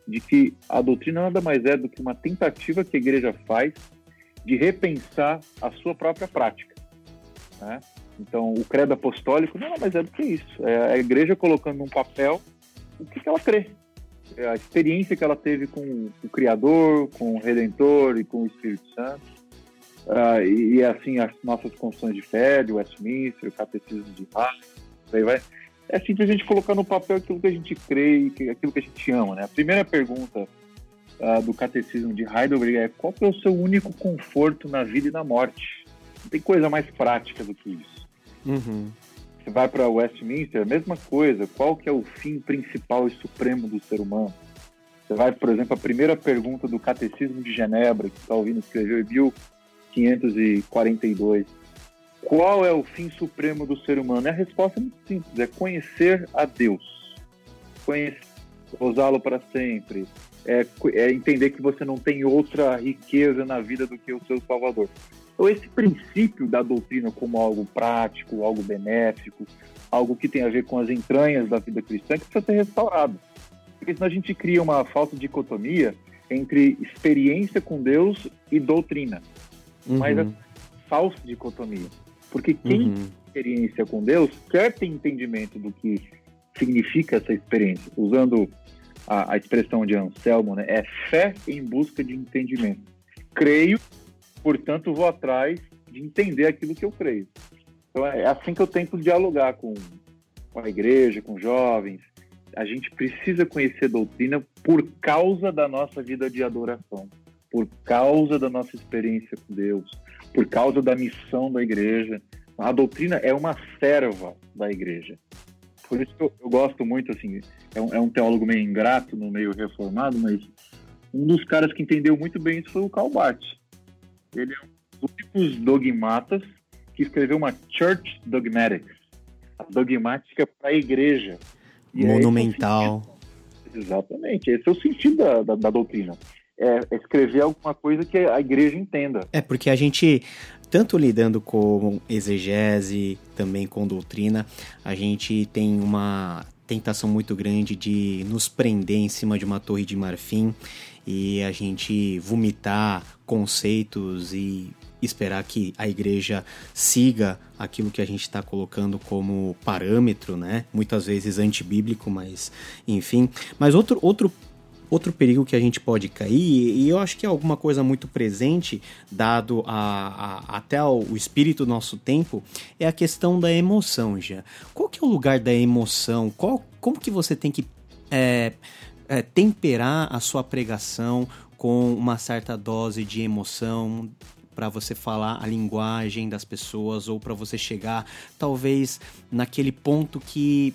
de que a doutrina nada mais é do que uma tentativa que a igreja faz de repensar a sua própria prática. Né? Então, o credo apostólico nada mais é do que isso. É a igreja colocando num papel o que, que ela crê. É a experiência que ela teve com o Criador, com o Redentor e com o Espírito Santo Uh, e, e, assim, as nossas confissões de fé, de Westminster, o catecismo de Harvard, aí vai. É simplesmente colocar no papel aquilo que a gente crê e aquilo que a gente ama, né? A primeira pergunta uh, do catecismo de Heidelberg é qual é o seu único conforto na vida e na morte? Não tem coisa mais prática do que isso. Uhum. Você vai para Westminster, a mesma coisa. Qual que é o fim principal e supremo do ser humano? Você vai, por exemplo, a primeira pergunta do Catecismo de Genebra, que Calvino escreveu e viu 542. Qual é o fim supremo do ser humano? A resposta é muito simples: é conhecer a Deus, usá-lo para sempre, é, é, entender que você não tem outra riqueza na vida do que o seu Salvador. Então, esse princípio da doutrina como algo prático, algo benéfico, algo que tem a ver com as entranhas da vida cristã, que precisa ser restaurado. Porque senão a gente cria uma falsa dicotomia entre experiência com Deus e doutrina uhum. mas a falsa dicotomia. Porque quem uhum. tem experiência com Deus quer ter entendimento do que significa essa experiência. Usando a, a expressão de Anselmo, né, é fé em busca de entendimento. Creio, portanto, vou atrás de entender aquilo que eu creio. Então é assim que eu tento dialogar com, com a igreja, com jovens. A gente precisa conhecer doutrina por causa da nossa vida de adoração por causa da nossa experiência com Deus, por causa da missão da igreja. A doutrina é uma serva da igreja. Por isso que eu, eu gosto muito, assim, é um, é um, teólogo meio ingrato no meio reformado, mas um dos caras que entendeu muito bem isso foi o Karl Barth. Ele é um dos únicos dogmatas que escreveu uma Church Dogmatics, a dogmática para a igreja. E Monumental. É esse Exatamente, esse é o sentido da, da, da doutrina é, escrever alguma coisa que a igreja entenda. É, porque a gente, tanto lidando com exegese, também com doutrina, a gente tem uma tentação muito grande de nos prender em cima de uma torre de marfim e a gente vomitar conceitos e esperar que a igreja siga aquilo que a gente está colocando como parâmetro, né? Muitas vezes antibíblico, mas enfim. Mas outro, outro Outro perigo que a gente pode cair, e eu acho que é alguma coisa muito presente, dado a, a, até o espírito do nosso tempo, é a questão da emoção, já. Qual que é o lugar da emoção? Qual, como que você tem que é, é, temperar a sua pregação com uma certa dose de emoção, para você falar a linguagem das pessoas ou para você chegar talvez naquele ponto que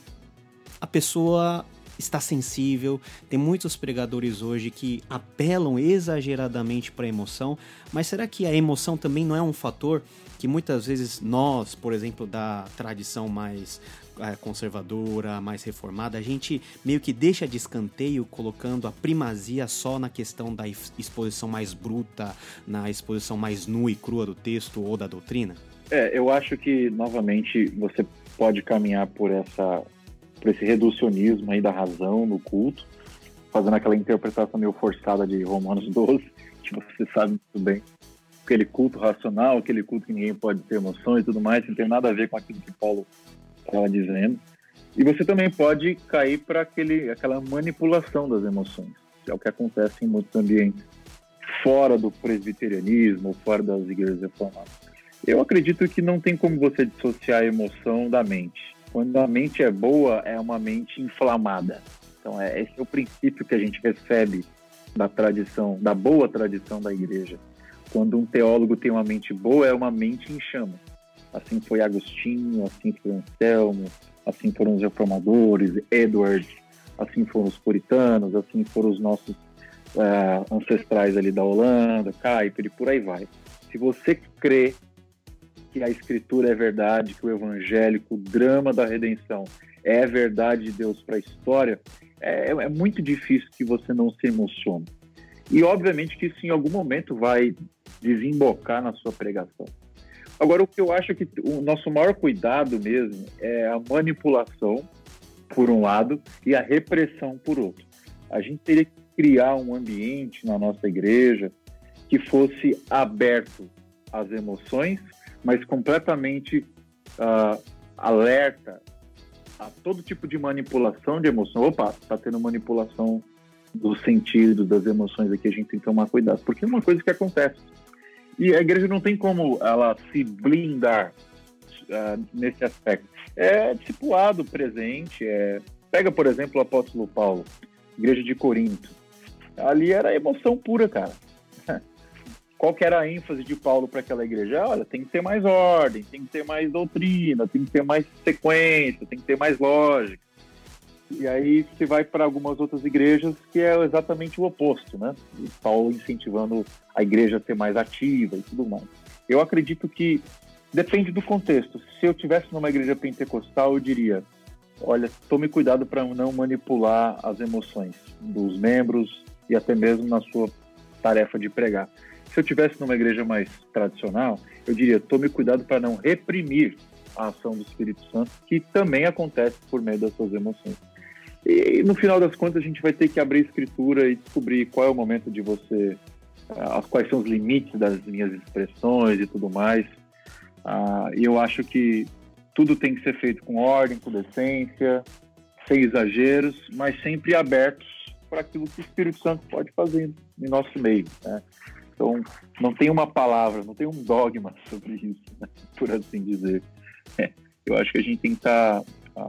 a pessoa está sensível. Tem muitos pregadores hoje que apelam exageradamente para a emoção, mas será que a emoção também não é um fator que muitas vezes nós, por exemplo, da tradição mais é, conservadora, mais reformada, a gente meio que deixa de escanteio colocando a primazia só na questão da exposição mais bruta, na exposição mais nua e crua do texto ou da doutrina? É, eu acho que, novamente, você pode caminhar por essa por esse reducionismo aí da razão no culto, fazendo aquela interpretação meio forçada de Romanos [laughs] 12, que você sabe muito bem. Aquele culto racional, aquele culto que ninguém pode ter emoções e tudo mais, não tem nada a ver com aquilo que Paulo estava dizendo. E você também pode cair para aquela manipulação das emoções, que é o que acontece em muitos ambientes fora do presbiterianismo, fora das igrejas reformadas. Eu acredito que não tem como você dissociar a emoção da mente. Quando a mente é boa, é uma mente inflamada. Então, é, esse é o princípio que a gente recebe da tradição, da boa tradição da igreja. Quando um teólogo tem uma mente boa, é uma mente em chama. Assim foi Agostinho, assim foi Anselmo, assim foram os reformadores, Edward, assim foram os puritanos, assim foram os nossos uh, ancestrais ali da Holanda, Kuyper e por aí vai. Se você crê que a escritura é verdade, que o evangélico, o drama da redenção é verdade de Deus para a história, é, é, muito difícil que você não se emocione. E obviamente que isso em algum momento vai desembocar na sua pregação. Agora, o que eu acho que o nosso maior cuidado mesmo é a manipulação, por um lado, e a repressão, por outro. A gente teria que criar um ambiente na nossa igreja que fosse aberto às emoções mas completamente uh, alerta a todo tipo de manipulação de emoção. Opa, está tendo manipulação dos sentidos, das emoções aqui, a gente tem que tomar cuidado, porque é uma coisa que acontece. E a igreja não tem como ela se blindar uh, nesse aspecto. É discipulado presente, é... pega, por exemplo, o apóstolo Paulo, igreja de Corinto. Ali era emoção pura, cara qual que era a ênfase de Paulo para aquela igreja? Olha, tem que ter mais ordem, tem que ter mais doutrina, tem que ter mais sequência, tem que ter mais lógica. E aí se vai para algumas outras igrejas que é exatamente o oposto, né? E Paulo incentivando a igreja a ser mais ativa e tudo mais. Eu acredito que depende do contexto. Se eu tivesse numa igreja pentecostal, eu diria: olha, tome cuidado para não manipular as emoções dos membros e até mesmo na sua tarefa de pregar. Se eu tivesse numa igreja mais tradicional, eu diria: tome cuidado para não reprimir a ação do Espírito Santo, que também acontece por meio das suas emoções. E no final das contas, a gente vai ter que abrir a escritura e descobrir qual é o momento de você, uh, quais são os limites das minhas expressões e tudo mais. Uh, e eu acho que tudo tem que ser feito com ordem, com decência, sem exageros, mas sempre abertos para aquilo que o Espírito Santo pode fazer em nosso meio. Né? Então, não tem uma palavra, não tem um dogma sobre isso, né? [laughs] por assim dizer. É, eu acho que a gente tem que estar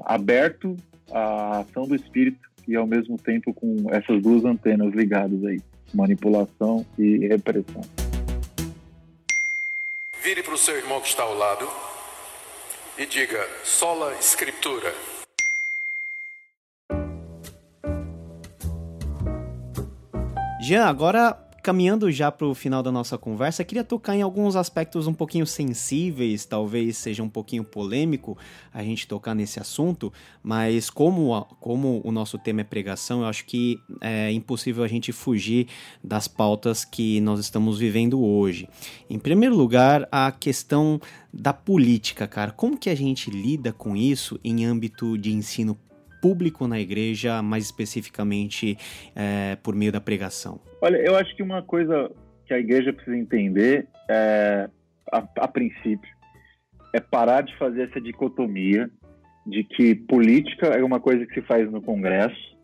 aberto à ação do espírito e, ao mesmo tempo, com essas duas antenas ligadas aí manipulação e repressão. Vire para o seu irmão que está ao lado e diga: sola escritura. Jean, agora caminhando já para o final da nossa conversa, queria tocar em alguns aspectos um pouquinho sensíveis, talvez seja um pouquinho polêmico a gente tocar nesse assunto, mas como, como o nosso tema é pregação, eu acho que é impossível a gente fugir das pautas que nós estamos vivendo hoje. Em primeiro lugar, a questão da política, cara. Como que a gente lida com isso em âmbito de ensino público na igreja, mais especificamente é, por meio da pregação? Olha, eu acho que uma coisa que a igreja precisa entender, é, a, a princípio, é parar de fazer essa dicotomia de que política é uma coisa que se faz no Congresso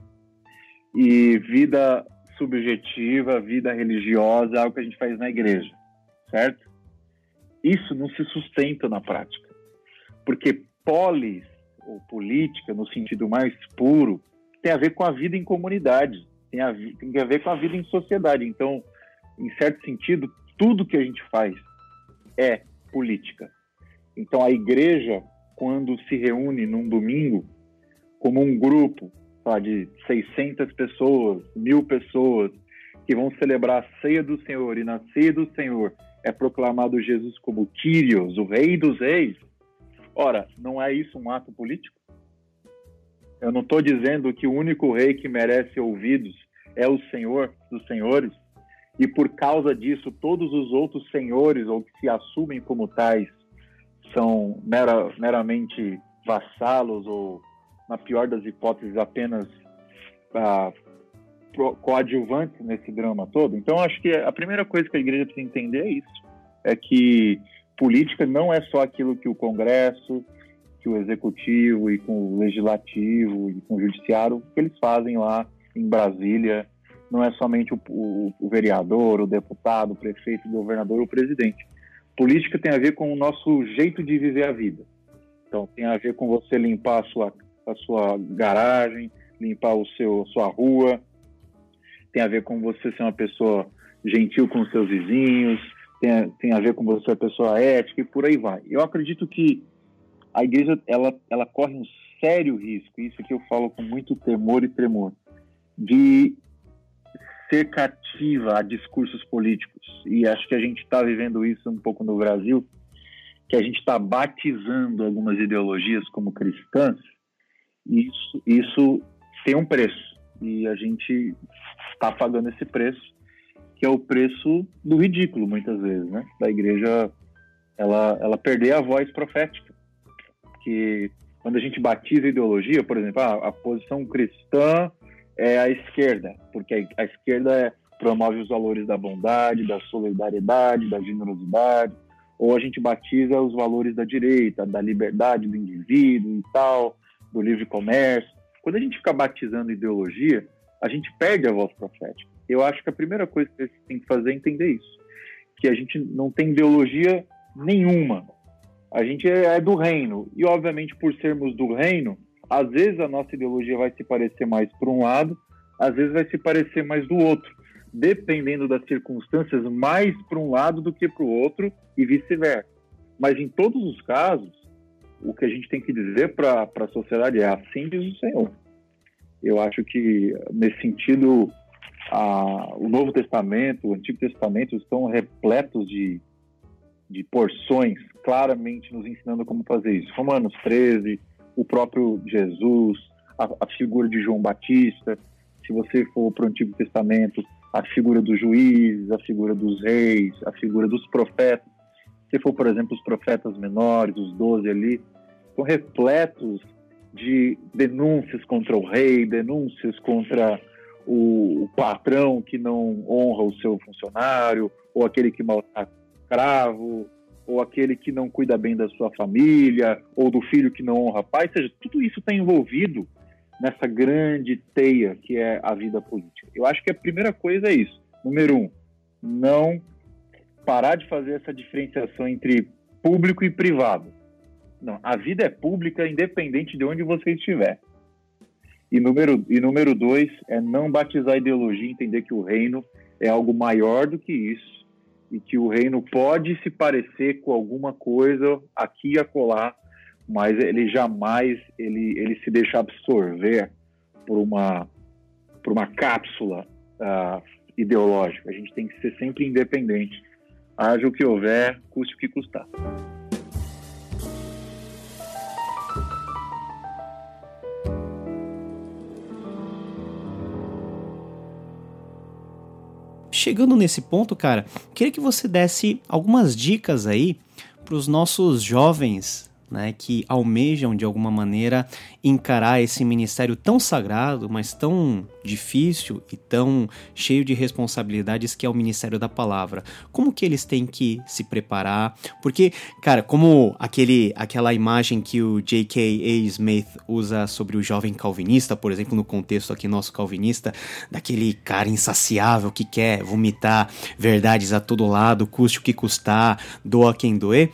e vida subjetiva, vida religiosa é algo que a gente faz na igreja, certo? Isso não se sustenta na prática, porque polis ou política, no sentido mais puro, tem a ver com a vida em comunidade, tem a, tem a ver com a vida em sociedade. Então, em certo sentido, tudo que a gente faz é política. Então, a igreja, quando se reúne num domingo, como um grupo tá, de 600 pessoas, mil pessoas, que vão celebrar a ceia do Senhor, e na ceia do Senhor é proclamado Jesus como Kyrios, o Rei dos Reis. Ora, não é isso um ato político? Eu não estou dizendo que o único rei que merece ouvidos é o Senhor dos Senhores, e por causa disso, todos os outros senhores, ou que se assumem como tais, são mera, meramente vassalos, ou, na pior das hipóteses, apenas ah, coadjuvantes nesse drama todo. Então, acho que a primeira coisa que a igreja precisa entender é isso: é que política não é só aquilo que o Congresso, que o Executivo e com o Legislativo e com o Judiciário, que eles fazem lá em Brasília. Não é somente o, o, o vereador, o deputado, o prefeito, o governador, o presidente. Política tem a ver com o nosso jeito de viver a vida. Então, tem a ver com você limpar a sua, a sua garagem, limpar o seu, sua rua, tem a ver com você ser uma pessoa gentil com seus vizinhos, tem a, tem a ver com você ser pessoa ética e por aí vai. Eu acredito que a igreja ela, ela corre um sério risco, isso aqui eu falo com muito temor e tremor, de ser cativa a discursos políticos. E acho que a gente está vivendo isso um pouco no Brasil, que a gente está batizando algumas ideologias como cristãs, e isso, isso tem um preço. E a gente está pagando esse preço, que é o preço do ridículo, muitas vezes, né? Da igreja, ela, ela perder a voz profética. Que quando a gente batiza ideologia, por exemplo, a, ah, a posição cristã é a esquerda, porque a, a esquerda é, promove os valores da bondade, da solidariedade, da generosidade, ou a gente batiza os valores da direita, da liberdade do indivíduo e tal, do livre comércio. Quando a gente fica batizando ideologia, a gente perde a voz profética. Eu acho que a primeira coisa que a gente tem que fazer é entender isso, que a gente não tem ideologia nenhuma. A gente é, é do reino e, obviamente, por sermos do reino, às vezes a nossa ideologia vai se parecer mais para um lado, às vezes vai se parecer mais do outro, dependendo das circunstâncias, mais para um lado do que para o outro e vice-versa. Mas em todos os casos, o que a gente tem que dizer para a sociedade é assim diz o Senhor. Eu acho que, nesse sentido, a, o Novo Testamento, o Antigo Testamento estão repletos de, de porções claramente nos ensinando como fazer isso. Romanos 13, o próprio Jesus, a, a figura de João Batista. Se você for para o Antigo Testamento, a figura dos juízes, a figura dos reis, a figura dos profetas. Se for, por exemplo, os profetas menores, os doze ali, estão repletos de denúncias contra o rei, denúncias contra o, o patrão que não honra o seu funcionário, ou aquele que maltrata escravo, ou aquele que não cuida bem da sua família, ou do filho que não honra pai, seja, tudo isso está envolvido nessa grande teia que é a vida política. Eu acho que a primeira coisa é isso. Número um, não parar de fazer essa diferenciação entre público e privado. Não, a vida é pública independente de onde você estiver. E número, e número dois é não batizar a ideologia, entender que o reino é algo maior do que isso e que o reino pode se parecer com alguma coisa aqui e acolá, mas ele jamais ele, ele se deixa absorver por uma, por uma cápsula uh, ideológica. A gente tem que ser sempre independente. Haja o que houver, custe o que custar. Chegando nesse ponto, cara, queria que você desse algumas dicas aí para os nossos jovens né, que almejam de alguma maneira encarar esse ministério tão sagrado, mas tão difícil e tão cheio de responsabilidades que é o ministério da palavra. Como que eles têm que se preparar? Porque, cara, como aquele aquela imagem que o J.K.A. Smith usa sobre o jovem calvinista, por exemplo, no contexto aqui nosso calvinista, daquele cara insaciável que quer vomitar verdades a todo lado, custe o que custar, doa quem doer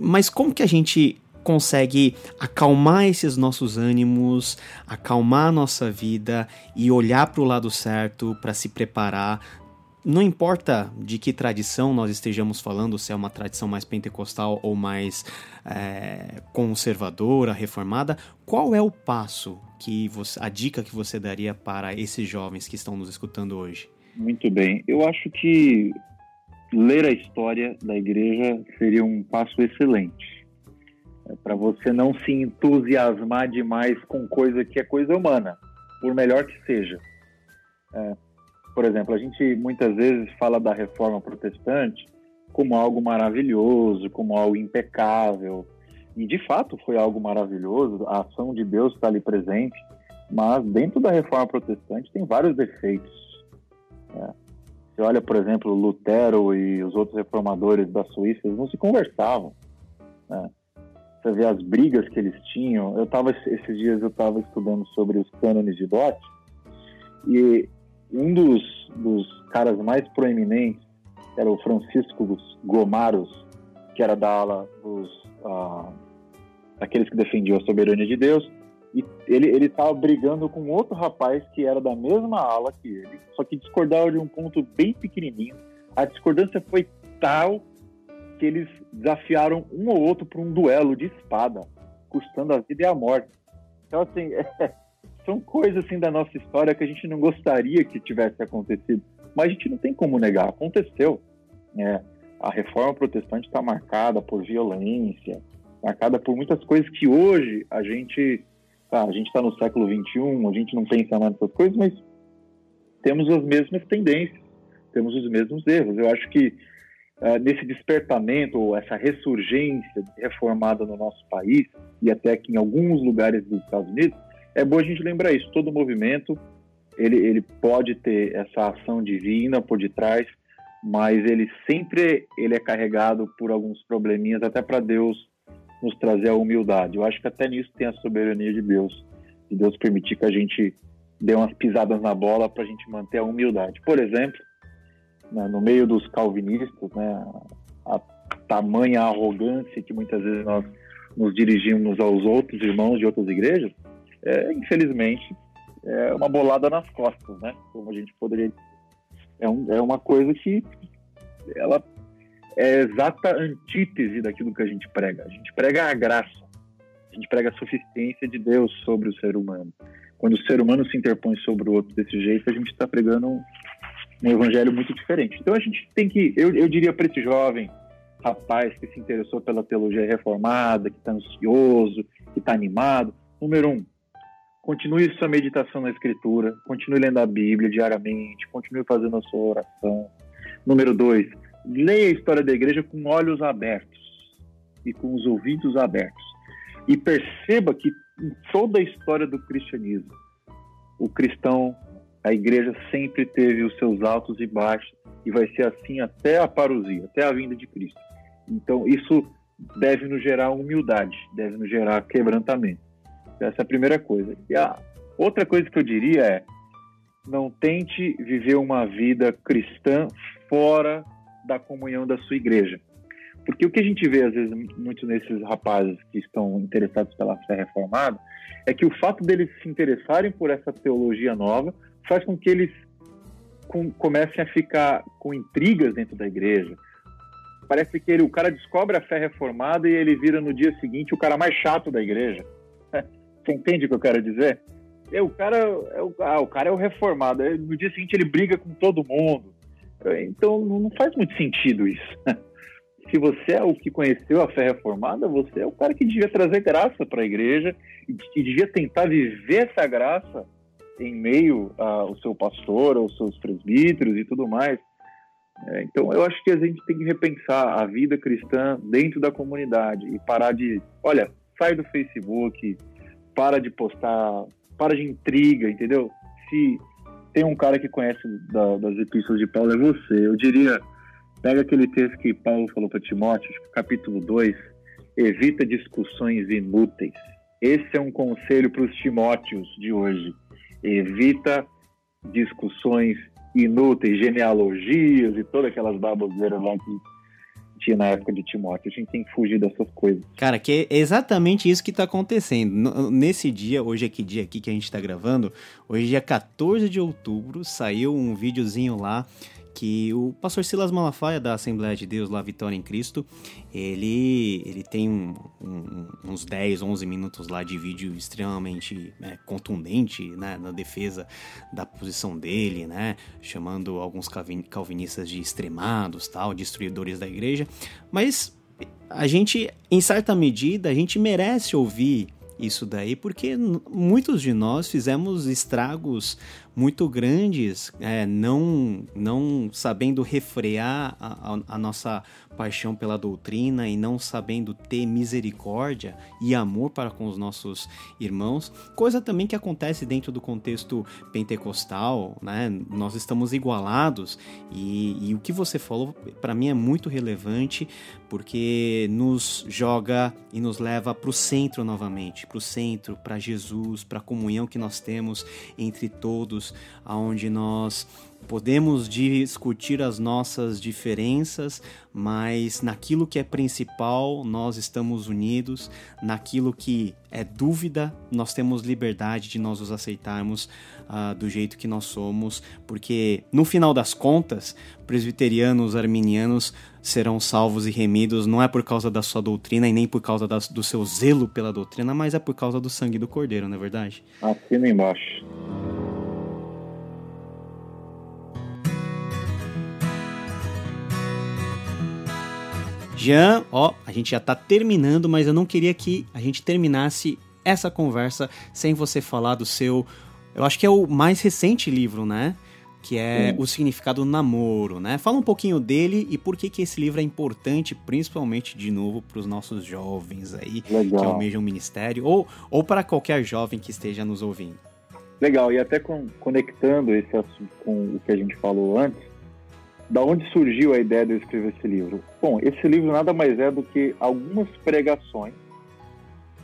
mas como que a gente consegue acalmar esses nossos ânimos, acalmar a nossa vida e olhar para o lado certo para se preparar não importa de que tradição nós estejamos falando, se é uma tradição mais pentecostal ou mais é, conservadora, reformada, qual é o passo que você, a dica que você daria para esses jovens que estão nos escutando hoje? Muito bem, eu acho que ler a história da igreja seria um passo excelente é para você não se entusiasmar demais com coisa que é coisa humana, por melhor que seja. É, por exemplo, a gente muitas vezes fala da reforma protestante como algo maravilhoso, como algo impecável. E de fato foi algo maravilhoso, a ação de Deus está ali presente, mas dentro da reforma protestante tem vários defeitos. Né? Você olha, por exemplo, Lutero e os outros reformadores da Suíça, eles não se conversavam. Né? Você vê as brigas que eles tinham. Eu tava, esses dias eu estava estudando sobre os cânones de Dort, e um dos, dos caras mais proeminentes era o Francisco Gomaros, que era da ala dos uh, aqueles que defendiam a soberania de Deus, e ele ele estava brigando com outro rapaz que era da mesma ala que ele, só que discordava de um ponto bem pequenininho. A discordância foi tal que eles desafiaram um ou outro para um duelo de espada, custando a vida e a morte. Então assim, [laughs] é, são coisas assim da nossa história que a gente não gostaria que tivesse acontecido, mas a gente não tem como negar, aconteceu. É, a reforma protestante está marcada por violência, marcada por muitas coisas que hoje a gente, tá, a gente está no século 21, a gente não pensa mais nessas coisas, mas temos as mesmas tendências, temos os mesmos erros. Eu acho que uh, nesse despertamento, ou essa ressurgência reformada no nosso país, e até aqui em alguns lugares dos Estados Unidos, é bom a gente lembrar isso. Todo movimento ele, ele pode ter essa ação divina por detrás, mas ele sempre ele é carregado por alguns probleminhas, até para Deus nos trazer a humildade. Eu acho que até nisso tem a soberania de Deus, de Deus permitir que a gente dê umas pisadas na bola para a gente manter a humildade. Por exemplo, né, no meio dos calvinistas, né, a tamanha arrogância que muitas vezes nós nos dirigimos aos outros irmãos de outras igrejas, é, infelizmente, é uma bolada nas costas, né? Como a gente poderia é, um, é uma coisa que ela é exata antítese daquilo que a gente prega. A gente prega a graça, a gente prega a suficiência de Deus sobre o ser humano. Quando o ser humano se interpõe sobre o outro desse jeito, a gente está pregando um, um, evangelho muito diferente. Então a gente tem que, eu, eu diria para esse jovem rapaz que se interessou pela teologia reformada, que está ansioso, que está animado, número um, Continue sua meditação na Escritura, continue lendo a Bíblia diariamente, continue fazendo a sua oração. Número dois, leia a história da igreja com olhos abertos e com os ouvidos abertos. E perceba que em toda a história do cristianismo, o cristão, a igreja sempre teve os seus altos e baixos, e vai ser assim até a parousia, até a vinda de Cristo. Então, isso deve nos gerar humildade, deve nos gerar quebrantamento. Essa é a primeira coisa. E a outra coisa que eu diria é: não tente viver uma vida cristã fora da comunhão da sua igreja. Porque o que a gente vê, às vezes, muito nesses rapazes que estão interessados pela fé reformada, é que o fato deles se interessarem por essa teologia nova faz com que eles com, comecem a ficar com intrigas dentro da igreja. Parece que ele, o cara descobre a fé reformada e ele vira no dia seguinte o cara mais chato da igreja. [laughs] Você entende o que eu quero dizer? É, o, cara, é o, ah, o cara é o reformado. No dia seguinte ele briga com todo mundo. Então não faz muito sentido isso. [laughs] Se você é o que conheceu a fé reformada, você é o cara que devia trazer graça para a igreja e, e devia tentar viver essa graça em meio ao seu pastor, aos seus presbíteros e tudo mais. É, então, eu acho que a gente tem que repensar a vida cristã dentro da comunidade e parar de, olha, sai do Facebook, para de postar, para de intriga, entendeu? Se tem um cara que conhece da, das epístolas de Paulo, é você. Eu diria, pega aquele texto que Paulo falou para Timóteo, capítulo 2, evita discussões inúteis. Esse é um conselho para os Timóteos de hoje. Evita discussões inúteis, genealogias e todas aquelas baboseiras lá que na época de Timóteo. A gente tem que fugir dessas coisas. Cara, que é exatamente isso que está acontecendo. Nesse dia, hoje é que dia aqui que a gente está gravando? Hoje, dia 14 de outubro, saiu um videozinho lá que o pastor Silas Malafaia da Assembleia de Deus lá Vitória em Cristo, ele, ele tem um, um, uns 10, 11 minutos lá de vídeo extremamente né, contundente né, na defesa da posição dele, né, chamando alguns calvinistas de extremados, tal, destruidores da igreja, mas a gente, em certa medida, a gente merece ouvir isso daí, porque muitos de nós fizemos estragos muito grandes, é, não, não sabendo refrear a, a, a, nossa paixão pela doutrina e não sabendo ter misericórdia e amor para com os nossos irmãos, coisa também que acontece dentro do contexto pentecostal, né? Nós estamos igualados e, e o que você falou para mim é muito relevante porque nos joga e nos leva para o centro novamente, para o centro, para Jesus, para a comunhão que nós temos entre todos aonde nós podemos discutir as nossas diferenças, mas naquilo que é principal nós estamos unidos, naquilo que é dúvida nós temos liberdade de nós os aceitarmos uh, do jeito que nós somos, porque no final das contas, presbiterianos, arminianos serão salvos e remidos não é por causa da sua doutrina e nem por causa das, do seu zelo pela doutrina, mas é por causa do sangue do Cordeiro, não é verdade? Assina embaixo. Jean, ó, a gente já tá terminando, mas eu não queria que a gente terminasse essa conversa sem você falar do seu. Eu acho que é o mais recente livro, né? Que é Sim. O Significado do Namoro, né? Fala um pouquinho dele e por que, que esse livro é importante, principalmente, de novo, para os nossos jovens aí, Legal. que almejam o ministério, ou, ou para qualquer jovem que esteja nos ouvindo. Legal, e até com, conectando esse assunto com o que a gente falou antes, da onde surgiu a ideia de eu escrever esse livro? Bom, esse livro nada mais é do que algumas pregações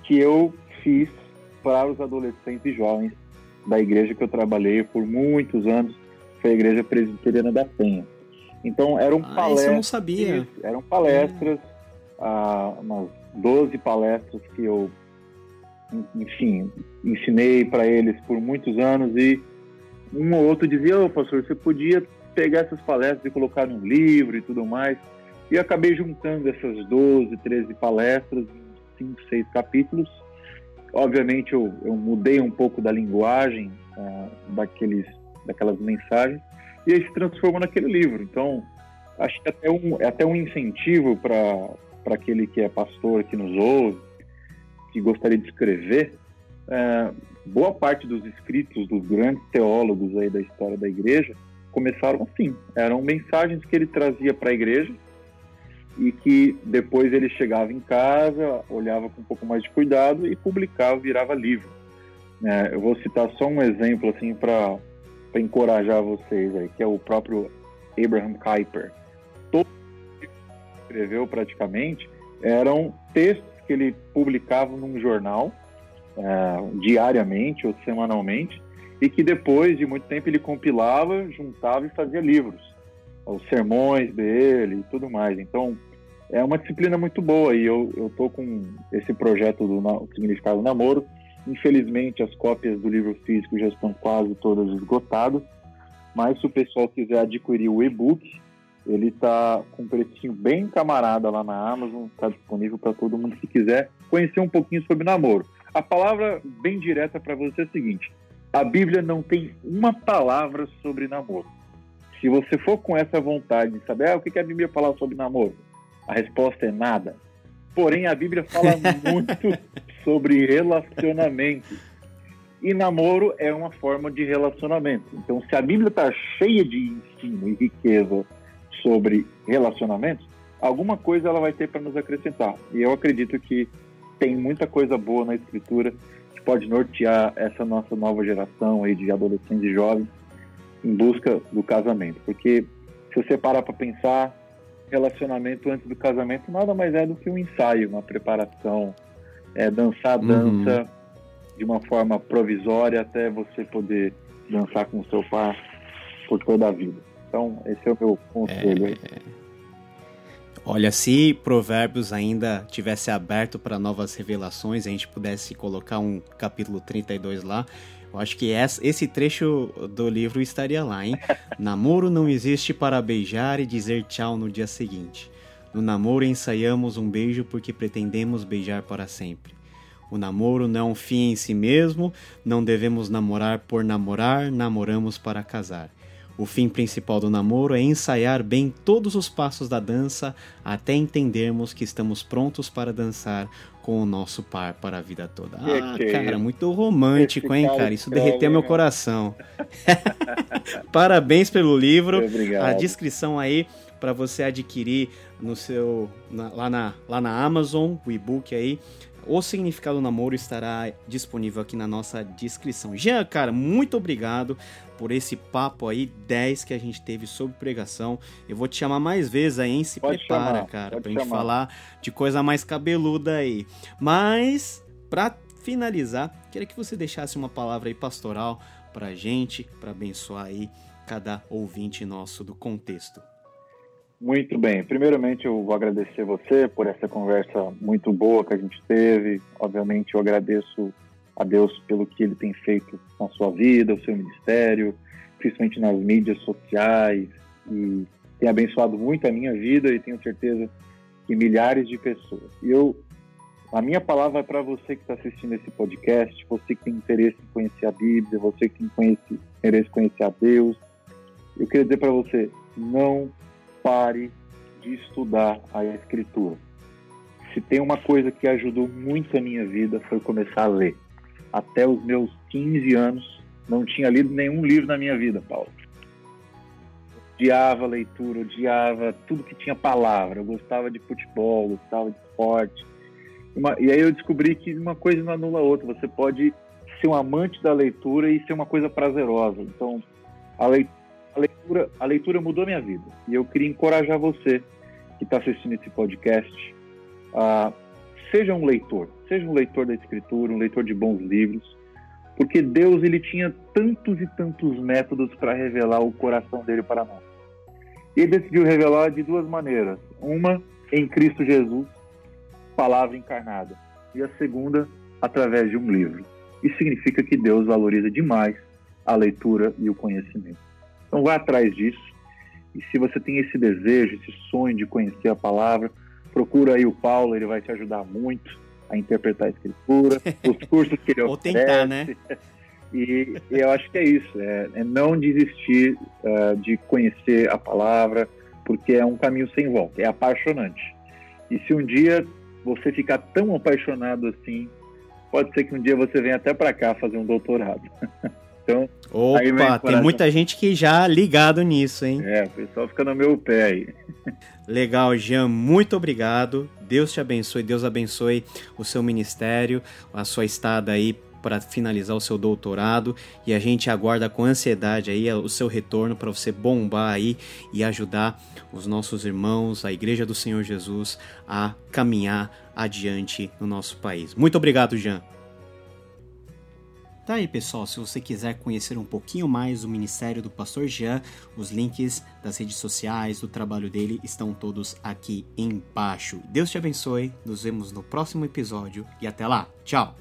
que eu fiz para os adolescentes e jovens da igreja que eu trabalhei por muitos anos, foi a Igreja Presbiteriana da Penha. Então eram ah, palestras, eu não sabia. eram palestras, ah, umas 12 palestras que eu, enfim, ensinei para eles por muitos anos e um ou outro dizia, ô oh, pastor, você podia pegar essas palestras e colocar num livro e tudo mais. E acabei juntando essas 12, 13 palestras em 5, 6 capítulos. Obviamente eu, eu, mudei um pouco da linguagem uh, daqueles, daquelas mensagens e aí se transformou naquele livro. Então, acho que até um, é até um incentivo para aquele que é pastor, que nos ouve, que gostaria de escrever. Uh, boa parte dos escritos dos grandes teólogos aí da história da igreja começaram assim. Eram mensagens que ele trazia para a igreja e que depois ele chegava em casa, olhava com um pouco mais de cuidado e publicava, virava livro. É, eu vou citar só um exemplo assim para encorajar vocês aí, que é o próprio Abraham Kuyper. Todo que escreveu praticamente eram textos que ele publicava num jornal é, diariamente ou semanalmente e que depois de muito tempo ele compilava, juntava e fazia livros, os sermões dele e tudo mais. Então, é uma disciplina muito boa e eu eu tô com esse projeto do significado do namoro. Infelizmente, as cópias do livro físico já estão quase todas esgotadas, mas se o pessoal quiser adquirir o e-book, ele está com um precinho bem camarada lá na Amazon, está disponível para todo mundo que quiser conhecer um pouquinho sobre namoro. A palavra bem direta para você é a seguinte: a Bíblia não tem uma palavra sobre namoro. Se você for com essa vontade de saber ah, o que a Bíblia fala sobre namoro, a resposta é nada. Porém, a Bíblia fala [laughs] muito sobre relacionamento. E namoro é uma forma de relacionamento. Então, se a Bíblia está cheia de ensino e riqueza sobre relacionamentos, alguma coisa ela vai ter para nos acrescentar. E eu acredito que tem muita coisa boa na Escritura pode nortear essa nossa nova geração aí de adolescentes e jovens em busca do casamento. Porque se você parar para pensar, relacionamento antes do casamento nada mais é do que um ensaio, uma preparação, é, dançar uhum. dança uhum. de uma forma provisória até você poder dançar com o seu par por toda a vida. Então, esse é o meu conselho. É... Olha, se Provérbios ainda tivesse aberto para novas revelações, a gente pudesse colocar um capítulo 32 lá, eu acho que esse trecho do livro estaria lá, hein? [laughs] Namoro não existe para beijar e dizer tchau no dia seguinte. No namoro ensaiamos um beijo porque pretendemos beijar para sempre. O namoro não é um fim em si mesmo, não devemos namorar por namorar, namoramos para casar. O fim principal do namoro é ensaiar bem todos os passos da dança até entendermos que estamos prontos para dançar com o nosso par para a vida toda. Ah, cara, muito romântico, hein, cara? Isso derreteu meu coração. [laughs] Parabéns pelo livro. Obrigado. A descrição aí para você adquirir no seu na, lá, na, lá na Amazon, o e-book aí. O significado do namoro estará disponível aqui na nossa descrição. Jean, cara, muito obrigado por esse papo aí 10 que a gente teve sobre pregação. Eu vou te chamar mais vezes aí, hein? Se Pode prepara, chamar, cara, pra gente chamar. falar de coisa mais cabeluda aí. Mas, pra finalizar, queria que você deixasse uma palavra aí pastoral pra gente, pra abençoar aí cada ouvinte nosso do contexto. Muito bem. Primeiramente, eu vou agradecer você por essa conversa muito boa que a gente teve. Obviamente, eu agradeço a Deus pelo que Ele tem feito na sua vida, o seu ministério, principalmente nas mídias sociais, e tem abençoado muito a minha vida e tenho certeza que milhares de pessoas. E eu, a minha palavra é para você que está assistindo esse podcast, você que tem interesse em conhecer a Bíblia, você que tem conhece- interesse em conhecer a Deus. Eu queria dizer para você, não pare de estudar a Escritura. Se tem uma coisa que ajudou muito a minha vida foi começar a ler. Até os meus 15 anos, não tinha lido nenhum livro na minha vida, Paulo. Odiava leitura, odiava tudo que tinha palavra. Eu gostava de futebol, gostava de esporte. Uma- e aí eu descobri que uma coisa não anula a outra. Você pode ser um amante da leitura e ser uma coisa prazerosa. Então, a leitura a leitura, a leitura mudou minha vida. E eu queria encorajar você que está assistindo esse podcast a seja um leitor, seja um leitor da escritura, um leitor de bons livros, porque Deus ele tinha tantos e tantos métodos para revelar o coração dele para nós. Ele decidiu revelar de duas maneiras: uma em Cristo Jesus, palavra encarnada, e a segunda através de um livro. Isso significa que Deus valoriza demais a leitura e o conhecimento. Então vá atrás disso. E se você tem esse desejo, esse sonho de conhecer a palavra, procura aí o Paulo, ele vai te ajudar muito a interpretar a escritura, [laughs] os cursos que ele Ou oferece. tentar, né? [laughs] E, e eu acho que é isso, é, é não desistir ah, de conhecer a palavra, porque é um caminho sem volta, é apaixonante. E se um dia você ficar tão apaixonado assim, pode ser que um dia você venha até para cá fazer um doutorado. [laughs] então, Opa, tem muita gente que já ligado nisso, hein? é, o pessoal fica no meu pé aí. Legal, Jean, muito obrigado. Deus te abençoe, Deus abençoe o seu ministério, a sua estada aí para finalizar o seu doutorado e a gente aguarda com ansiedade aí o seu retorno para você bombar aí e ajudar os nossos irmãos, a Igreja do Senhor Jesus a caminhar adiante no nosso país. Muito obrigado, Jean. Tá aí, pessoal. Se você quiser conhecer um pouquinho mais do ministério do Pastor Jean, os links das redes sociais, do trabalho dele estão todos aqui embaixo. Deus te abençoe. Nos vemos no próximo episódio e até lá. Tchau.